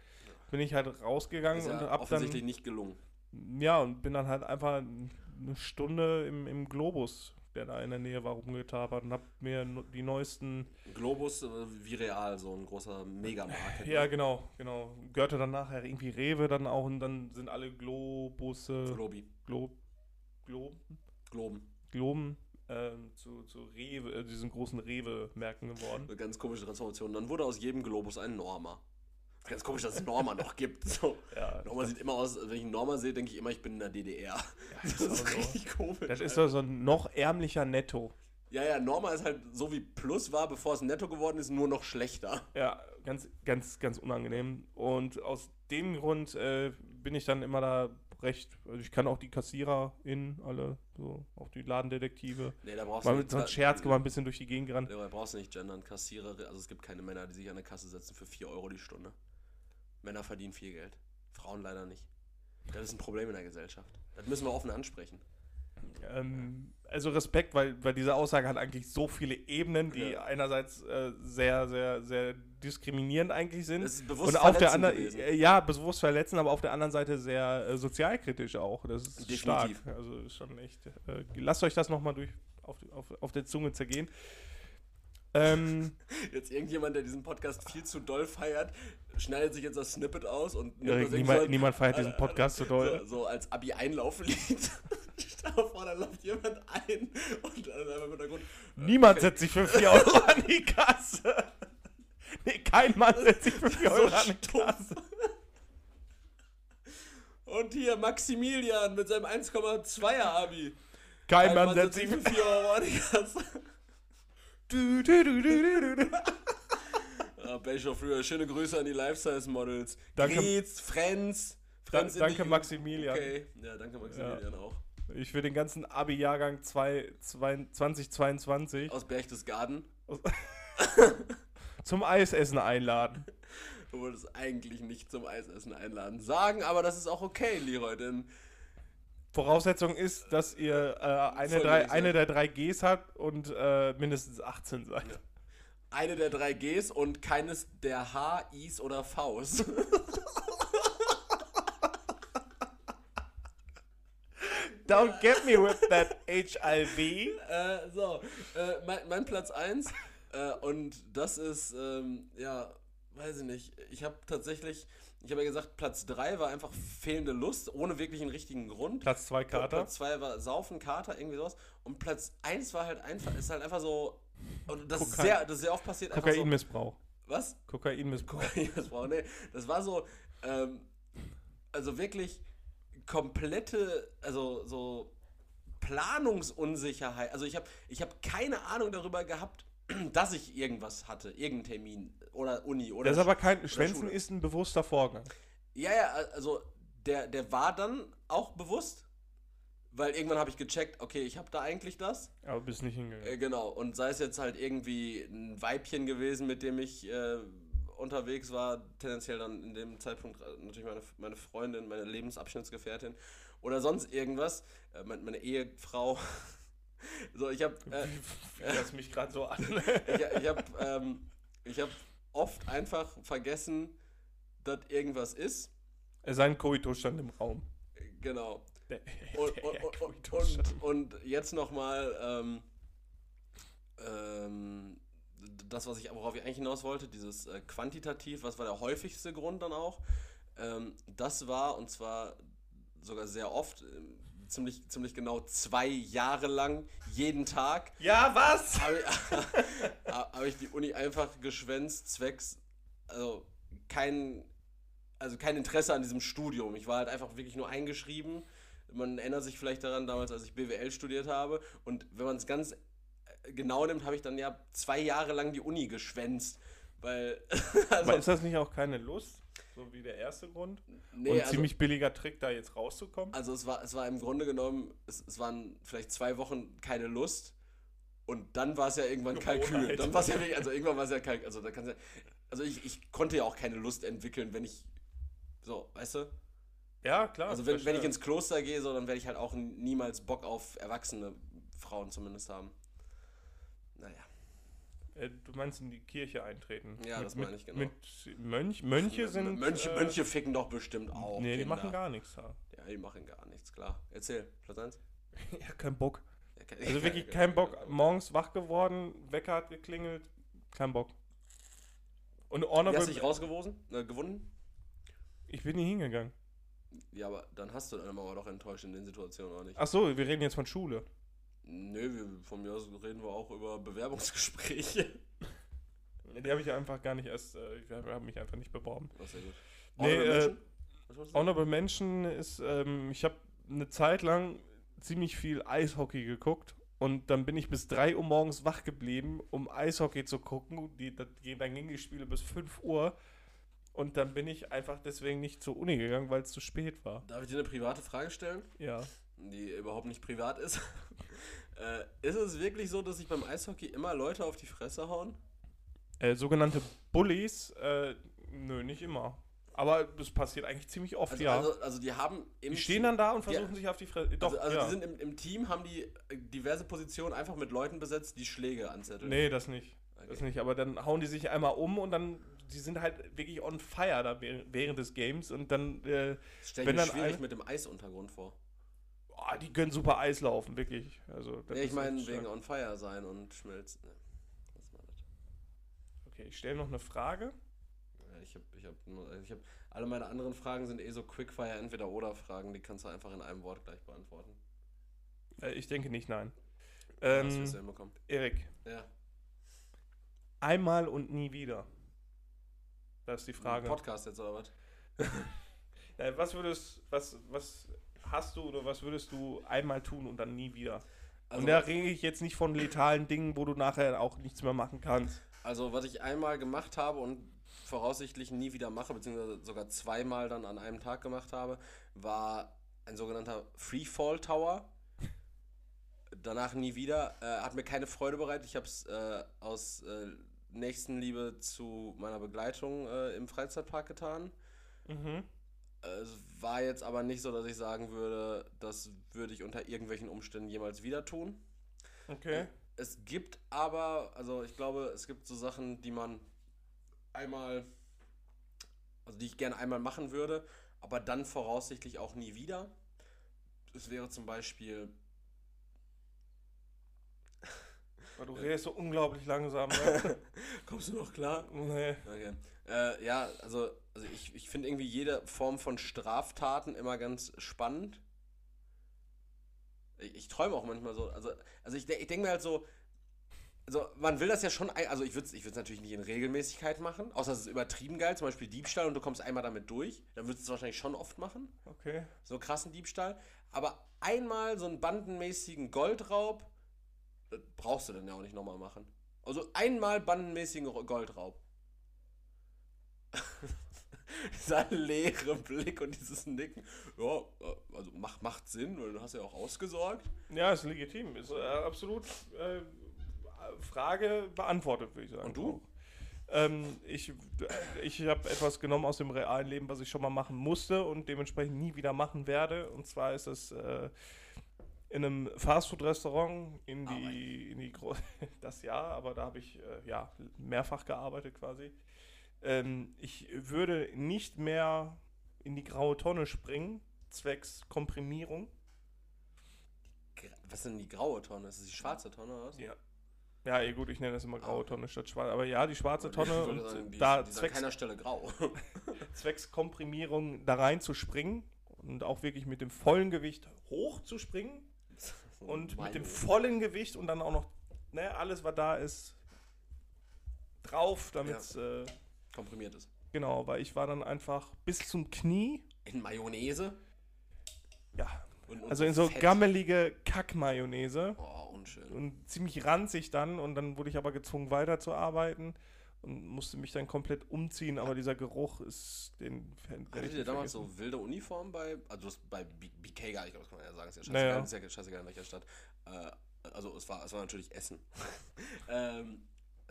Bin ich halt rausgegangen ist und ja hab offensichtlich dann, nicht gelungen. ja, und bin dann halt einfach eine Stunde im, im Globus, der da in der Nähe war, rumgetapert und hab mir die neuesten, Globus, äh, wie real, so ein großer Megamarkt. ja genau, genau, gehörte dann nachher irgendwie Rewe dann auch und dann sind alle Globusse, Globi. Glo, Globen, Globen. Globen ähm, zu, zu Rewe, äh, diesen großen Rewe-Märkten geworden. Eine ganz komische Transformation. Dann wurde aus jedem Globus ein Norma. Ganz komisch, dass es Norma noch gibt. So. Ja, Norma sieht immer aus, wenn ich einen Norma sehe, denke ich immer, ich bin in der DDR. das ist auch ist so. richtig komisch. Das ist doch so ein noch ärmlicher Netto. ja, ja, Norma ist halt so wie Plus war, bevor es Netto geworden ist, nur noch schlechter. Ja, ganz, ganz, ganz unangenehm. Und aus dem Grund äh, bin ich dann immer da recht. Also ich kann auch die KassiererInnen alle, so auch die Ladendetektive. Nee, da brauchst Mal du mit so einem Scherz mal ein bisschen durch die Gegend gerannt. Da brauchst du nicht gendern. Kassierer, also es gibt keine Männer, die sich an der Kasse setzen für 4 Euro die Stunde. Männer verdienen viel Geld. Frauen leider nicht. Das ist ein Problem in der Gesellschaft. Das müssen wir offen ansprechen. Ähm, also Respekt, weil, weil diese Aussage hat eigentlich so viele Ebenen, die Ja. einerseits äh, sehr, sehr, sehr diskriminierend eigentlich sind. Das ist bewusst und auf der anderen, äh, ja, bewusst verletzen, aber auf der anderen Seite sehr äh, sozialkritisch auch. Das ist Definitiv. stark. Also schon echt. Äh, lasst euch das nochmal durch auf, auf, auf der Zunge zergehen. Ähm, Jetzt irgendjemand, der diesen Podcast viel zu doll feiert, schneidet sich jetzt das Snippet aus und nimmt das niemand, so niemand feiert äh, diesen Podcast so doll. So, so als Abi-Einlauflied. Stell dir vor, da läuft jemand ein und dann einfach im Hintergrund. Niemand setzt sich für 4 Euro an die Kasse. Nee, kein Mann setzt sich für 4 Euro So an die. Kasse. Und hier Maximilian mit seinem 1,2er Abi. Kein Ein Mann Mann setzt sich für 4 Euro an die Kasse. Du, du, du, du, du, du. Ja, Becher früher. Schöne Grüße an die Life-Size-Models. Danke-. Da, Friends in danke Maximilian. Okay, ja, danke Maximilian auch. Ich will den ganzen Abi-Jahrgang zwei- zwei- 2022 Aus Berchtesgaden. zum Eisessen einladen. Du wolltest eigentlich nicht zum Eisessen einladen sagen, aber das ist auch okay, Leroy, denn Voraussetzung ist, dass ihr äh, eine, drei, eine der drei Gs habt und äh, mindestens 18 seid. eine der drei Gs und keines der H, Is oder Vs. Don't get me with that HIV. Äh, so, äh, mein, mein Platz 1 äh, und das ist, ähm, ja, weiß ich nicht, ich habe tatsächlich, ich habe ja gesagt, Platz 3 war einfach fehlende Lust, ohne wirklich einen richtigen Grund. Platz 2 Kater. Platz 2 war Saufen, Kater, irgendwie sowas. Und Platz 1 war halt einfach, ist halt einfach so, und das, ist Kokain. sehr, das ist sehr oft passiert, einfach so, Kokainmissbrauch. was? Kokainmissbrauch. Kokainmissbrauch, nee, das war so, ähm, also wirklich komplette, also so Planungsunsicherheit. Also ich habe ich hab keine Ahnung darüber gehabt, dass ich irgendwas hatte, irgendeinen Termin oder Uni oder Das ist aber kein. Schwänzen Schule. ist ein bewusster Vorgang. Ja, ja, also der, der war dann auch bewusst, weil irgendwann habe ich gecheckt, okay, ich habe da eigentlich das. Aber bist nicht hingegangen. Äh, genau, und sei es jetzt halt irgendwie ein Weibchen gewesen, mit dem ich äh, unterwegs war, tendenziell dann in dem Zeitpunkt äh, natürlich meine, meine Freundin, meine Lebensabschnittsgefährtin oder sonst irgendwas, äh, meine, meine Ehefrau. so, ich habe äh, das mich gerade so an. ich, ich habe ähm, ich hab oft einfach vergessen, dass irgendwas ist. Sein Koito stand im Raum. Genau. Der, Und, der und, und, und, und jetzt nochmal ähm, ähm, das, was ich, worauf ich eigentlich hinaus wollte, dieses äh, quantitativ, was war der häufigste Grund dann auch? Ähm, das war, und zwar sogar sehr oft, ähm, ziemlich, ziemlich genau zwei Jahre lang, jeden Tag, Ja, was? habe ich, hab ich die Uni einfach geschwänzt, zwecks, also kein, also kein Interesse an diesem Studium. Ich war halt einfach wirklich nur eingeschrieben. Man erinnert sich vielleicht daran, damals, als ich BWL studiert habe. Und wenn man es ganz äh, genau nimmt, habe ich dann ja zwei Jahre lang die Uni geschwänzt. Weil, also, Aber ist das nicht auch keine Lust? So wie der erste Grund? nee, Und also, ziemlich billiger Trick, da jetzt rauszukommen? also es war, es war im Grunde genommen, es, es waren vielleicht zwei Wochen keine Lust. Und dann war es ja irgendwann Kalkül. Dann war es ja also irgendwann war es ja Kalkül. Also, da kannst ja, also ich, ich konnte ja auch keine Lust entwickeln, wenn ich, so, weißt du? Ja, klar. Also wenn, wenn ich ins Kloster gehe, so, dann werde ich halt auch niemals Bock auf erwachsene Frauen zumindest haben. Naja. Äh, Du meinst in die Kirche eintreten? Ja, mit, das meine ich, genau. Mit Mönch, Mönche sind. Mönche, äh, Mönche ficken doch bestimmt auch. Nee, die Kinder. machen gar nichts da. Ja, die machen gar nichts, klar. Erzähl, Platz 1. Ja, kein Bock. Ja, ke- Also wirklich ke- kein Bock. Morgens wach geworden, Wecker hat geklingelt, kein Bock. Und Honorable, hast du dich rausgewogen? Äh, gewunden? ich bin nie hingegangen. Ja, aber dann hast du deine Mama doch enttäuscht in den Situationen, oder nicht? Ach so, wir reden jetzt von Schule. Nö, wir, von mir aus reden wir auch über Bewerbungsgespräche. Die habe ich einfach gar nicht erst, äh, ich habe mich einfach nicht beworben. Ist ja gut. Nee, Honorable äh? Honorable Mention ist, ähm, ich habe eine Zeit lang ziemlich viel Eishockey geguckt und dann bin ich bis 3 Uhr morgens wach geblieben, um Eishockey zu gucken. Die, das, dann gingen die Spiele bis 5 Uhr und dann bin ich einfach deswegen nicht zur Uni gegangen, weil es zu spät war. Darf ich dir eine private Frage stellen? Ja. Die überhaupt nicht privat ist. äh, ist es wirklich so, dass sich beim Eishockey immer Leute auf die Fresse hauen? Äh, sogenannte Bullies, äh, nö, nicht immer. Aber das passiert eigentlich ziemlich oft, Also, ja. also, also die haben im die stehen dann da und die- versuchen sich auf die Fresse. Doch, also, also ja. die sind im, im Team, haben die äh, diverse Positionen einfach mit Leuten besetzt, die Schläge anzetteln. Nee, das nicht. Das Okay. nicht. Aber dann hauen die sich einmal um und dann, die sind halt wirklich on fire da während, des Games und dann, äh, Das stell ich mir schwierig eine- mit dem Eisuntergrund vor. Boah, die können super Eis laufen, wirklich. Also, Nee, ich meine wegen on fire sein und schmelzen. Nee, das war das. Okay, ich stelle noch eine Frage. Ja, ich habe ich hab ich hab, alle meine anderen Fragen sind eh so Quickfire Entweder-Oder-Fragen, die kannst du einfach in einem Wort gleich beantworten. Äh, ich denke nicht, nein. Ähm, hinbekommen. Erik, Ja, einmal und nie wieder. Das ist die Frage. Podcast jetzt oder was? Was würdest, was, was hast du oder was würdest du einmal tun und dann nie wieder? Also, und da rede ich jetzt nicht von letalen Dingen, wo du nachher auch nichts mehr machen kannst. Also, was ich einmal gemacht habe und voraussichtlich nie wieder mache, beziehungsweise sogar zweimal dann an einem Tag gemacht habe, war ein sogenannter Freefall Tower. Danach nie wieder. Äh, hat mir keine Freude bereitet. Ich habe es äh, aus äh, Nächstenliebe zu meiner Begleitung äh, im Freizeitpark getan. Mhm. Es war jetzt aber nicht so, dass ich sagen würde, das würde ich unter irgendwelchen Umständen jemals wieder tun. Okay. Es gibt aber, also ich glaube, es gibt so Sachen, die man einmal, also die ich gerne einmal machen würde, aber dann voraussichtlich auch nie wieder. Es wäre zum Beispiel. Weil du redest so unglaublich langsam. Ne? Kommst du noch klar? nee. Okay. Äh, ja, also, also ich, ich finde irgendwie jede Form von Straftaten immer ganz spannend. Ich, ich träume auch manchmal so. Also, also ich, ich denke mir halt so, also man will das ja schon, also ich würde es ich würd's natürlich nicht in Regelmäßigkeit machen, außer es ist übertrieben geil, zum Beispiel Diebstahl und du kommst einmal damit durch, dann würdest du es wahrscheinlich schon oft machen, Okay. so krassen Diebstahl. Aber einmal so einen bandenmäßigen Goldraub, das brauchst du dann ja auch nicht nochmal machen. Also einmal bandenmäßigen Ro- Goldraub. Dieser leere Blick und dieses Nicken. Ja, äh, also macht, macht Sinn, weil du hast ja auch ausgesorgt. Ja, ist legitim. Ist äh, absolut äh, Frage beantwortet, würde ich sagen. Und du? Ähm, ich ich habe etwas genommen aus dem realen Leben, was ich schon mal machen musste und dementsprechend nie wieder machen werde. Und zwar ist es äh, in einem Fastfood-Restaurant in die, in die Gro das Jahr, aber da habe ich äh, ja mehrfach gearbeitet quasi. Ähm, ich würde nicht mehr in die graue Tonne springen, zwecks Komprimierung. Was ist denn die graue Tonne? Ist das die schwarze Tonne oder was? Ja. Ja, eh gut, ich nenne das immer graue Ah. Tonne statt schwarz. Aber ja, die schwarze Tonne und sagen, die, da die zwecks, keiner Stelle grau. zwecks Komprimierung da rein zu springen und auch wirklich mit dem vollen Gewicht hoch zu springen und mit dem vollen Gewicht und dann auch noch ne, alles, was da ist, drauf, damit es, äh, komprimiert ist. genau, weil ich war dann einfach bis zum Knie, In Mayonnaise? ja, Und, und also in so Fett. gammelige Kackmayonnaise. Oh, unschön. und ziemlich ranzig dann und dann wurde ich aber gezwungen weiterzuarbeiten und musste mich dann komplett umziehen, aber dieser Geruch ist den werde Hattet ihr damals vergessen. so wilde Uniformen bei, also bei BK gar nicht, das kann man ja sagen, ist ja Naja. scheißegal, ist ja scheißegal in welcher Stadt. Äh, also es war, es war natürlich Essen. ähm,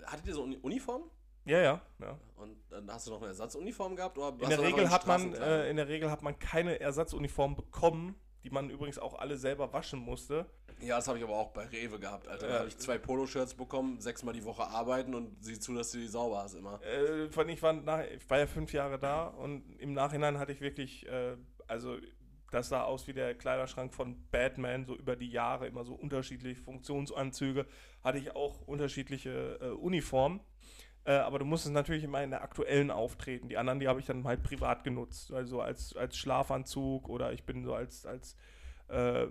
hattet ihr so Uni Uniformen? Ja, ja, ja. Und dann hast du noch eine Ersatzuniform gehabt? Oder In der Regel hat man äh, in der Regel hat man keine Ersatzuniform bekommen, die man übrigens auch alle selber waschen musste. Ja, das habe ich aber auch bei Rewe gehabt, Alter. Da Ja. habe ich zwei Poloshirts bekommen, sechsmal die Woche arbeiten und sieh zu, dass du die sauber hast immer. Äh, ich war nach, ich war ja fünf Jahre da und im Nachhinein hatte ich wirklich, äh, also das sah aus wie der Kleiderschrank von Batman, so über die Jahre immer so unterschiedliche Funktionsanzüge, hatte ich auch unterschiedliche äh, Uniformen. Äh, aber du musstest natürlich immer in der aktuellen auftreten. Die anderen, die habe ich dann halt privat genutzt. Also als, als Schlafanzug oder ich bin so als, als äh,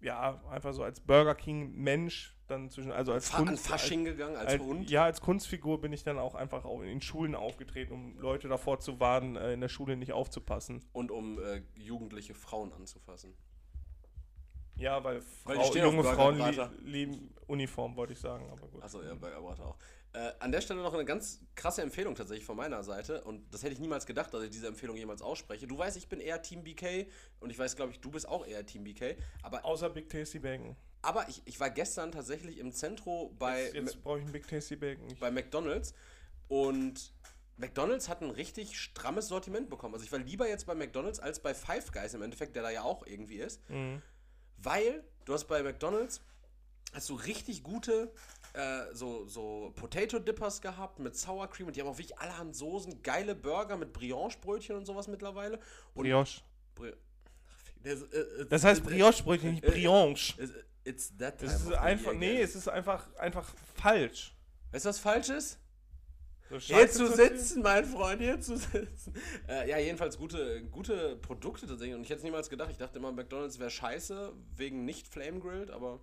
ja, einfach so als Burger King-Mensch dann zwischen, also als Fa Kunst- Fasching gegangen als als, Hund. Ja, als Kunstfigur bin ich dann auch einfach auch in Schulen aufgetreten, um Leute davor zu warnen, äh, in der Schule nicht aufzupassen. Und um äh, jugendliche Frauen anzufassen. Ja, weil, Weil Frau, auf junge Frauen lieben Uniform, wollte ich sagen, aber gut. Achso, ja, bei Abrata auch. Äh, an der Stelle noch eine ganz krasse Empfehlung tatsächlich von meiner Seite. Und das hätte ich niemals gedacht, dass ich diese Empfehlung jemals ausspreche. Du weißt, ich bin eher Team BK und ich weiß, glaube ich, du bist auch eher Team BK. Aber, Außer Big Tasty Bacon. aber ich, ich war gestern tatsächlich im Zentro bei, Jetzt, jetzt brauche ich einen Big Tasty Bacon. Bei McDonalds und McDonalds hat ein richtig strammes Sortiment bekommen. Also ich war lieber jetzt bei McDonalds als bei Five Guys im Endeffekt, der da ja auch irgendwie ist. Mhm. Weil du hast bei McDonalds hast du richtig gute äh, so, so Potato Dippers gehabt mit Sour Cream und die haben auch wirklich allerhand Soßen, geile Burger mit Brioche-Brötchen und sowas mittlerweile. Und Brioche. Bri das, äh, äh, Das heißt äh, Brioche-Brötchen, nicht Brioche. It's that time Es ist einfach, nee, es ist einfach, einfach falsch. Weißt du, was falsch ist? So Hier zu sitzen, mein Freund, hier zu sitzen. Äh, ja, jedenfalls gute, gute Produkte tatsächlich. Und ich hätte es niemals gedacht. Ich dachte immer, McDonalds wäre scheiße, wegen nicht Flame Grilled, aber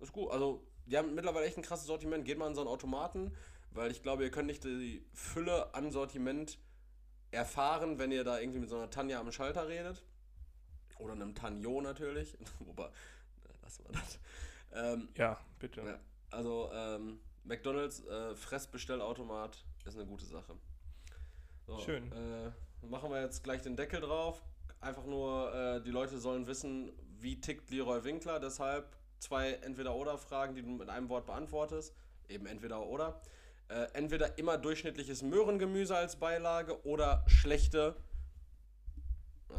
ist gut. Also, die haben mittlerweile echt ein krasses Sortiment. Geht mal in so einen Automaten, weil ich glaube, ihr könnt nicht die Fülle an Sortiment erfahren, wenn ihr da irgendwie mit so einer Tanja am Schalter redet. Oder einem Tanjo natürlich. Wobei, äh, lassen wir das. Ähm, Ja, bitte. ja, also ähm, McDonalds äh, Fressbestellautomat ist eine gute Sache. So, Schön. Äh, machen wir jetzt gleich den Deckel drauf. Einfach nur, äh, die Leute sollen wissen, wie tickt Leroy Winkler. Deshalb zwei Entweder-Oder-Fragen, die du mit einem Wort beantwortest. Eben entweder oder. Äh, entweder immer durchschnittliches Möhrengemüse als Beilage oder schlechte. äh,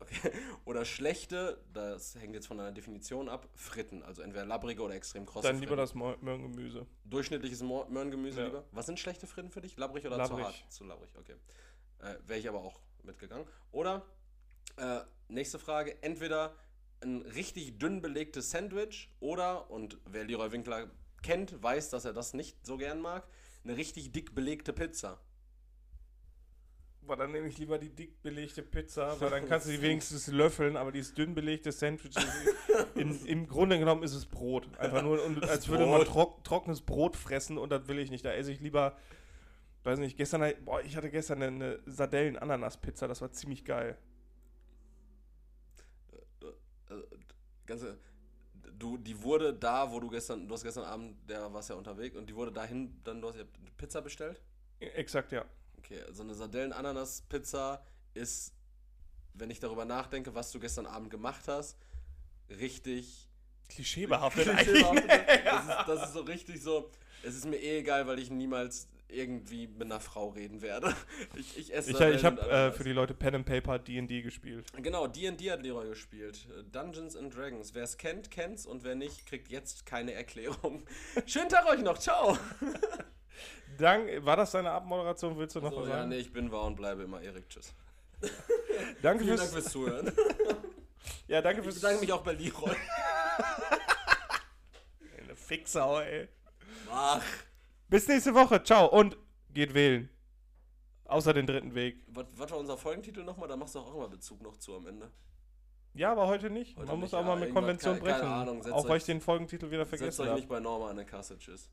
Okay. Oder schlechte, das hängt jetzt von deiner Definition ab, Fritten. Also entweder labbrige oder extrem krosse Dann lieber Fritten. das Mo- Möhrengemüse. Durchschnittliches Mo- Möhrengemüse Ja. lieber. Was sind schlechte Fritten für dich? Labbrig oder zu Labbrig. hart? Zu labbrig, okay. Äh, Wäre ich aber auch mitgegangen. Oder, äh, nächste Frage, entweder ein richtig dünn belegtes Sandwich oder, und wer Leroy Winkler kennt, weiß, dass er das nicht so gern mag, eine richtig dick belegte Pizza. Boah, dann nehme ich lieber die dick belegte Pizza, weil dann kannst du die wenigstens löffeln, aber dieses dünn belegte Sandwich, in, im Grunde genommen ist es Brot. Einfach nur, als würde man trock, trockenes Brot fressen und das will ich nicht. Da esse ich lieber, weiß nicht, gestern, boah, ich hatte gestern eine, eine Sardellen-Ananas-Pizza, das war ziemlich geil. Äh, ganze, du, die wurde da, wo du gestern, du hast gestern Abend, der warst ja unterwegs und die wurde dahin, dann du hast ja Pizza bestellt? Exakt, ja. Okay, so eine Sardellen-Ananas-Pizza ist, wenn ich darüber nachdenke, was du gestern Abend gemacht hast, richtig Klischeebehaftet Klischeebehaftet. eigentlich. das, ist, das ist so richtig so. Es ist mir eh egal, weil ich niemals irgendwie mit einer Frau reden werde. Ich, ich esse Ich, ich habe äh, für die Leute Pen and Paper D&D gespielt. Genau, D&D hat Leroy gespielt. Dungeons and Dragons. Wer es kennt, kennt's und wer nicht, kriegt jetzt keine Erklärung. Schönen Tag euch noch, ciao! Dank, war das deine Abmoderation? Willst du noch So, was ja, sagen? nee, ich bin wahr und bleibe immer Erik. Tschüss. Danke Vielen fürs, Dank fürs Zuhören. ja, danke Ich fürs bedanke mich auch bei Leroy. Eine Fixau, ey. Ach. Bis nächste Woche. Ciao und geht wählen. Außer den dritten Weg. Was, was war unser Folgentitel nochmal? Da machst du auch immer Bezug noch zu am Ende. Ja, aber heute nicht. Heute Man nicht, muss auch ja, mal mit Konvention keine- keine brechen. Ahnung, setzt auch weil euch- ich den Folgentitel wieder Setzt vergessen euch habe. nicht bei Norma an der Kasse. Tschüss.